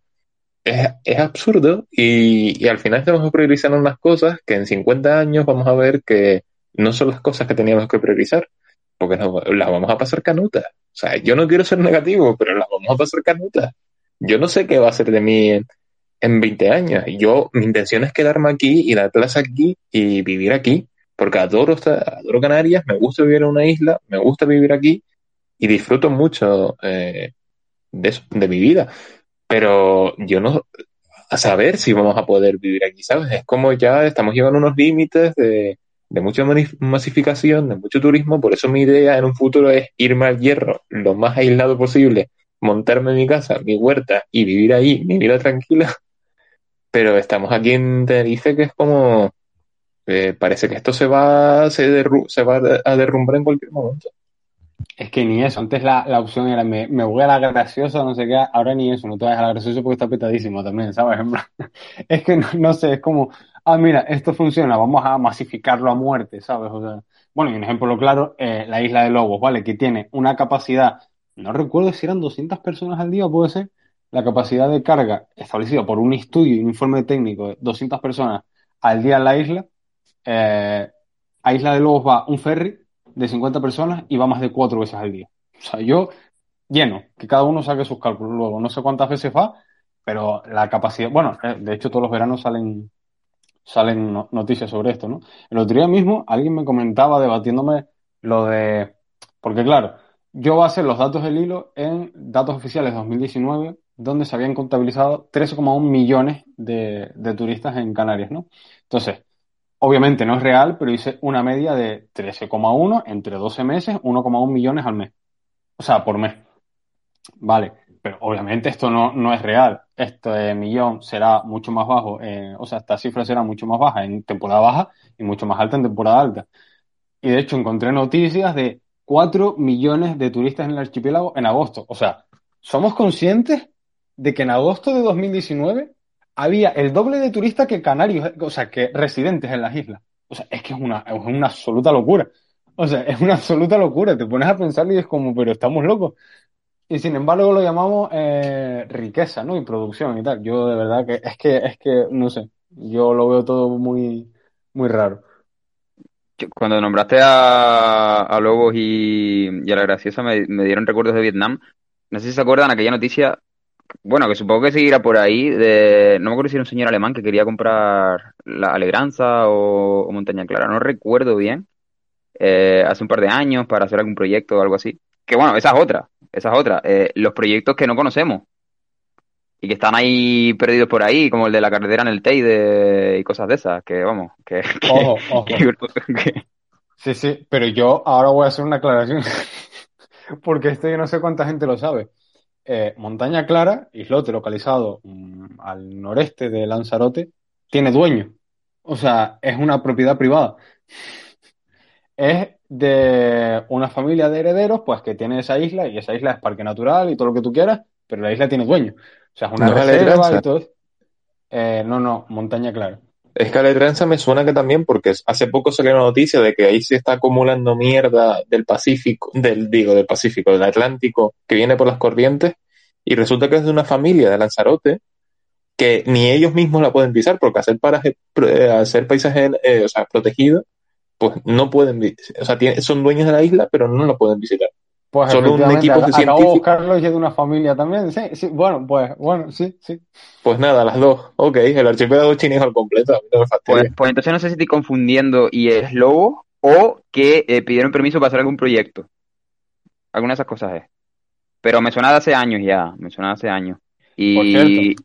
A: Es, es absurdo y, y al final estamos priorizando unas cosas que en 50 años vamos a ver que no son las cosas que teníamos que priorizar, porque las vamos a pasar canutas. O sea, yo no quiero ser negativo, pero las vamos a pasar canutas. Yo no sé qué va a ser de mí en, en 20 años. Yo, mi intención es quedarme aquí y dar clase aquí y vivir aquí, porque adoro, adoro Canarias, me gusta vivir en una isla, me gusta vivir aquí y disfruto mucho eh, de, de mi vida. Pero yo no, a saber si vamos a poder vivir aquí, ¿sabes? Es como ya estamos llegando unos límites de, de mucha masificación, de mucho turismo, por eso mi idea en un futuro es irme al hierro lo más aislado posible, montarme mi casa, mi huerta y vivir ahí mi vida tranquila. <laughs> Pero estamos aquí en Tenerife que es como, eh, parece que esto se va, se, se va a derrumbar en cualquier momento.
B: Es que ni eso, antes la, la opción era me, me voy a la graciosa, no sé qué, ahora ni eso, no te vayas a la graciosa porque está petadísimo también, ¿sabes? <laughs> Es que no, no sé, es como, ah, mira, esto funciona, vamos a masificarlo a muerte, ¿sabes? O sea, bueno, y un ejemplo claro, eh, la isla de Lobos, ¿vale? Que tiene una capacidad, no recuerdo si eran 200 personas al día, puede ser, la capacidad de carga establecida por un estudio y un informe técnico de 200 personas al día en la isla, eh, a Isla de Lobos va un ferry de 50 personas y va más de cuatro veces al día. O sea, yo lleno, que cada uno saque sus cálculos luego. No sé cuántas veces va, pero la capacidad, bueno, eh, de hecho todos los veranos salen, salen no- noticias sobre esto, ¿no? El otro día mismo alguien me comentaba debatiéndome lo de, porque claro, yo basé los datos del hilo en datos oficiales de 2019, donde se habían contabilizado 13,1 millones de, de turistas en Canarias, ¿no? Entonces, Obviamente no es real, pero hice una media de 13,1 entre 12 meses, 1,1 millones al mes. O sea, por mes. Vale, pero obviamente esto no, no es real. Este millón será mucho más bajo, o sea, esta cifra será mucho más baja en temporada baja y mucho más alta en temporada alta. Y de hecho encontré noticias de 4 millones de turistas en el archipiélago en agosto. O sea, ¿somos conscientes de que en agosto de 2019 había el doble de turistas que canarios, o sea, que residentes en las islas? O sea, es que es una, es una absoluta locura. O sea, es una absoluta locura. Te pones a pensar y es como, pero estamos locos. Y sin embargo lo llamamos eh, riqueza, ¿no? Y producción y tal. Yo de verdad que es que, es que, no sé, yo lo veo todo muy, muy raro.
C: Cuando nombraste a, a Lobos y, y a la Graciosa me, me dieron recuerdos de Vietnam. No sé si se acuerdan aquella noticia, bueno, que supongo que seguirá por ahí, de, no me acuerdo si era un señor alemán que quería comprar la Alegranza o, o Montaña Clara, no recuerdo bien, eh, hace un par de años para hacer algún proyecto o algo así. Que bueno, esa es otra, esa es otra. Eh, los proyectos que no conocemos y que están ahí perdidos por ahí, como el de la carretera en el Teide y cosas de esas, que vamos, que, <laughs> que-
B: Ojo, ojo.
C: que-
B: Sí, sí, pero yo ahora voy a hacer una aclaración, <laughs> porque esto yo no sé cuánta gente lo sabe. Eh, Montaña Clara, islote localizado mm, al noreste de Lanzarote, tiene dueño. O sea, es una propiedad privada. <laughs> Es de una familia de herederos, pues que tiene esa isla, y esa isla es parque natural y todo lo que tú quieras, pero la isla tiene dueño. O sea, es una
A: ¿No
B: reserva y todo eso. Eh, no, no, Montaña Clara.
A: Es que Aletranza me suena que también, porque hace poco salió una noticia de que ahí se está acumulando mierda del Pacífico, del, digo, del Pacífico, del Atlántico, que viene por las corrientes, y resulta que es de una familia de Lanzarote, que ni ellos mismos la pueden pisar, porque hacer paraje, eh, hacer paisaje, eh, o sea, protegido, pues no pueden, o sea, son dueños de la isla, pero no la pueden visitar.
B: Pues
A: Solo un equipo de
B: ac- acabo de
A: científicos.
B: buscarlo y es de una familia también. Sí, sí, bueno, pues, bueno, sí, sí.
A: Pues nada, las dos. Ok, el archipiélago chinijo al completo, a mí no me fastidia.
C: Pues, pues entonces no sé si estoy confundiendo y es lobo o que eh, pidieron permiso para hacer algún proyecto. Alguna de esas cosas es. Pero me suena de hace años ya, me suena de hace años. Y...
B: Por cierto.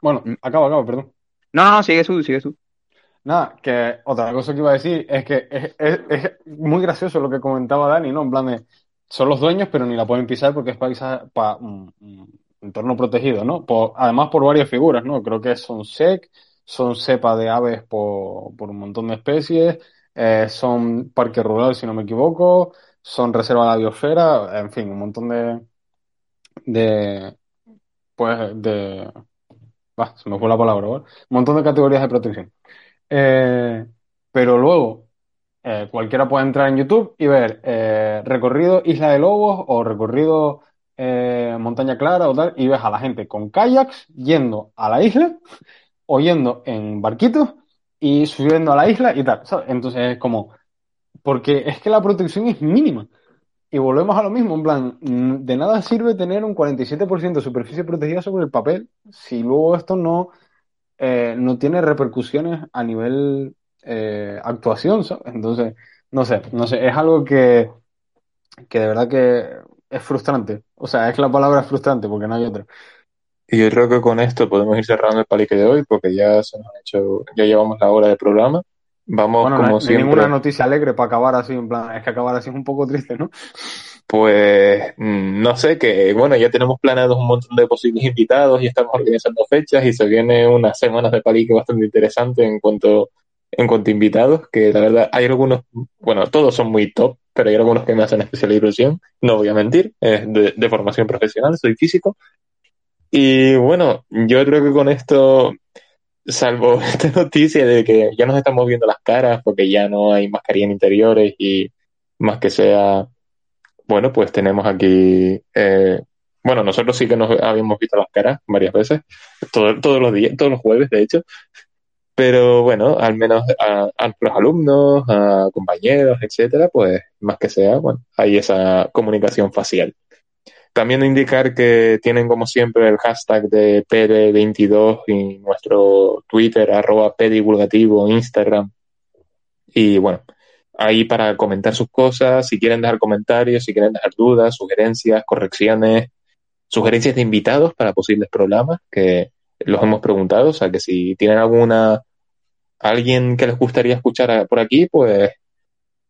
B: Bueno,
C: Mm.
B: acabo, acabo, perdón.
C: No, no, no, sigue su, sigue su.
B: Nada, que otra cosa que iba a decir es que es, es- es muy gracioso lo que comentaba Dani, ¿no? En plan de, son los dueños, pero ni la pueden pisar porque es paisa, pa, un, un entorno protegido, ¿no? Además por varias figuras, ¿no? Creo que son SEC, son cepa de aves por, por un montón de especies, eh, son parque rural, si no me equivoco, son reserva de la biosfera, en fin, un montón de, de, pues, de, bah, se me fue la palabra, ¿vale? Un montón de categorías de protección. Eh, pero luego, eh, cualquiera puede entrar en YouTube y ver eh, recorrido Isla de Lobos o recorrido eh, Montaña Clara o tal, y ves a la gente con kayaks yendo a la isla o yendo en barquitos y subiendo a la isla y tal. Entonces es como, porque es que la protección es mínima. Y volvemos a lo mismo, en plan, de nada sirve tener un 47% de superficie protegida sobre el papel si luego esto no, no tiene repercusiones a nivel eh, actuación, ¿sabes? Entonces, no sé, no sé, es algo que, que de verdad que es frustrante. O sea, es la palabra frustrante porque no hay otra.
A: Y yo creo que con esto podemos ir cerrando el palique de hoy, porque ya se nos ha hecho, ya llevamos la hora de programa. Vamos,
B: Bueno, no
A: como
B: no
A: siempre,
B: ninguna noticia alegre para acabar así, en plan, es que acabar así es un poco triste, ¿no?
A: pues, mm, no sé, que bueno, ya tenemos planeados un montón de posibles invitados y estamos organizando fechas y se viene unas semanas de palique bastante interesante en cuanto, en cuanto a invitados, que la verdad hay algunos, bueno, todos son muy top, pero hay algunos que me hacen especial ilusión, no voy a mentir, es de, formación profesional, soy físico. Y bueno, yo creo que con esto, salvo <laughs> esta noticia de que ya nos estamos viendo las caras porque ya no hay mascarilla en interiores y más que sea, bueno, pues tenemos aquí, eh, bueno, nosotros sí que nos habíamos visto las caras varias veces, todo- todos los días, todos los jueves, de hecho, pero bueno, al menos a, a los alumnos, a compañeros, etcétera, pues más que sea, bueno, hay esa comunicación facial. También indicar que tienen como siempre el hashtag de PD22 y nuestro Twitter, arroba PDivulgativo, Instagram. Y bueno, ahí para comentar sus cosas, si quieren dejar comentarios, si quieren dejar dudas, sugerencias, correcciones, sugerencias de invitados para posibles programas, que los hemos preguntado, o sea que si tienen alguna, alguien que les gustaría escuchar por aquí, pues,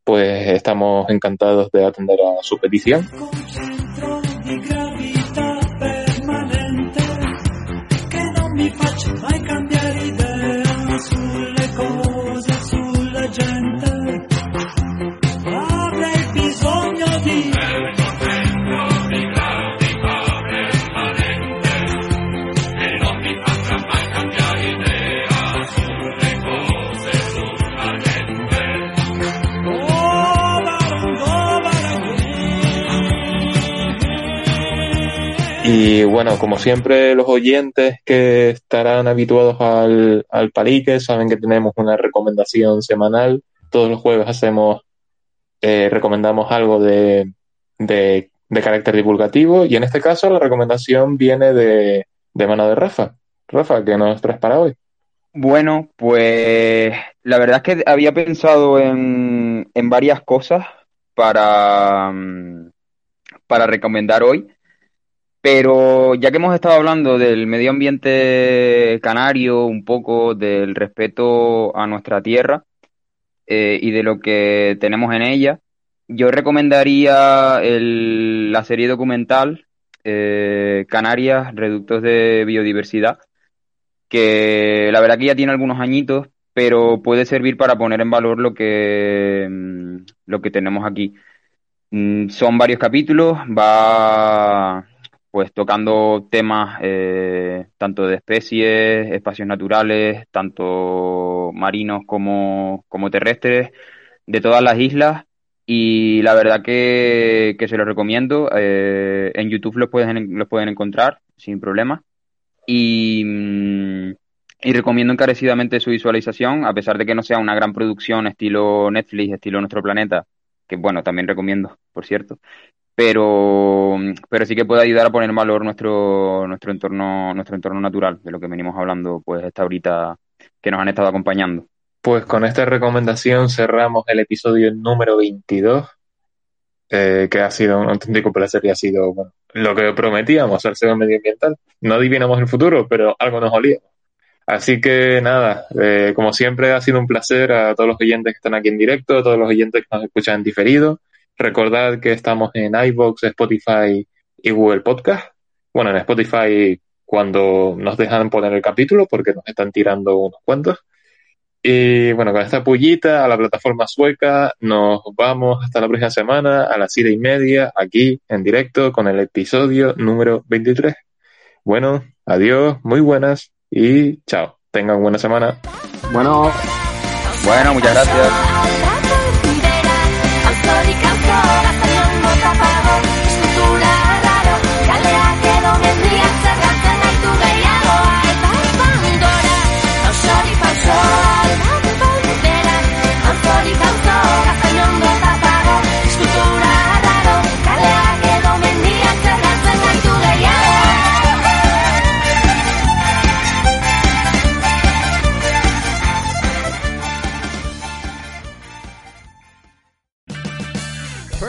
A: pues estamos encantados de atender a su petición. Y bueno, como siempre, los oyentes que estarán habituados al, al palique saben que tenemos una recomendación semanal. Todos los jueves hacemos, eh, recomendamos algo de, de, carácter divulgativo y en este caso la recomendación viene de, de mano de Rafa. Rafa, ¿qué nos traes para hoy?
C: Bueno, pues la verdad es que había pensado en, en varias cosas para, mm, para recomendar hoy, pero ya que hemos estado hablando del medio ambiente canario, un poco del respeto a nuestra tierra eh, y de lo que tenemos en ella, yo recomendaría la serie documental eh, Canarias, Reductos de Biodiversidad que la verdad que ya tiene algunos añitos, pero puede servir para poner en valor lo que, mm, lo que tenemos aquí. Mm, Son varios capítulos, va, pues tocando temas eh, tanto de especies, espacios naturales, tanto marinos como, como terrestres, de todas las islas. Y la verdad que, que se los recomiendo. Eh, en YouTube los pueden, los pueden encontrar sin problema. Y, mm, y recomiendo encarecidamente su visualización, a pesar de que no sea una gran producción estilo Netflix, estilo Nuestro Planeta, que bueno, también recomiendo, por cierto. Pero, pero sí que puede ayudar a poner valor nuestro, nuestro entorno, nuestro entorno natural, de lo que venimos hablando pues esta ahorita que nos han estado acompañando.
A: Pues con esta recomendación cerramos el episodio número 22, eh, que ha sido un auténtico placer y ha sido bueno, lo que prometíamos al ser medioambiental. No adivinamos el futuro, pero algo nos olía. Así que nada, eh, como siempre ha sido un placer a todos los oyentes que están aquí en directo, a todos los oyentes que nos escuchan en diferido. Recordad que estamos en iVoox, Spotify y Google Podcast. Bueno, en Spotify cuando nos dejan poner el capítulo porque nos están tirando unos cuantos. Y bueno, con esta pullita a la plataforma sueca, nos vamos hasta la próxima semana a las siete y media, aquí en directo, con el episodio número 23. Bueno, adiós, muy buenas y chao. Tengan buena semana.
B: Bueno,
C: Bueno, muchas gracias.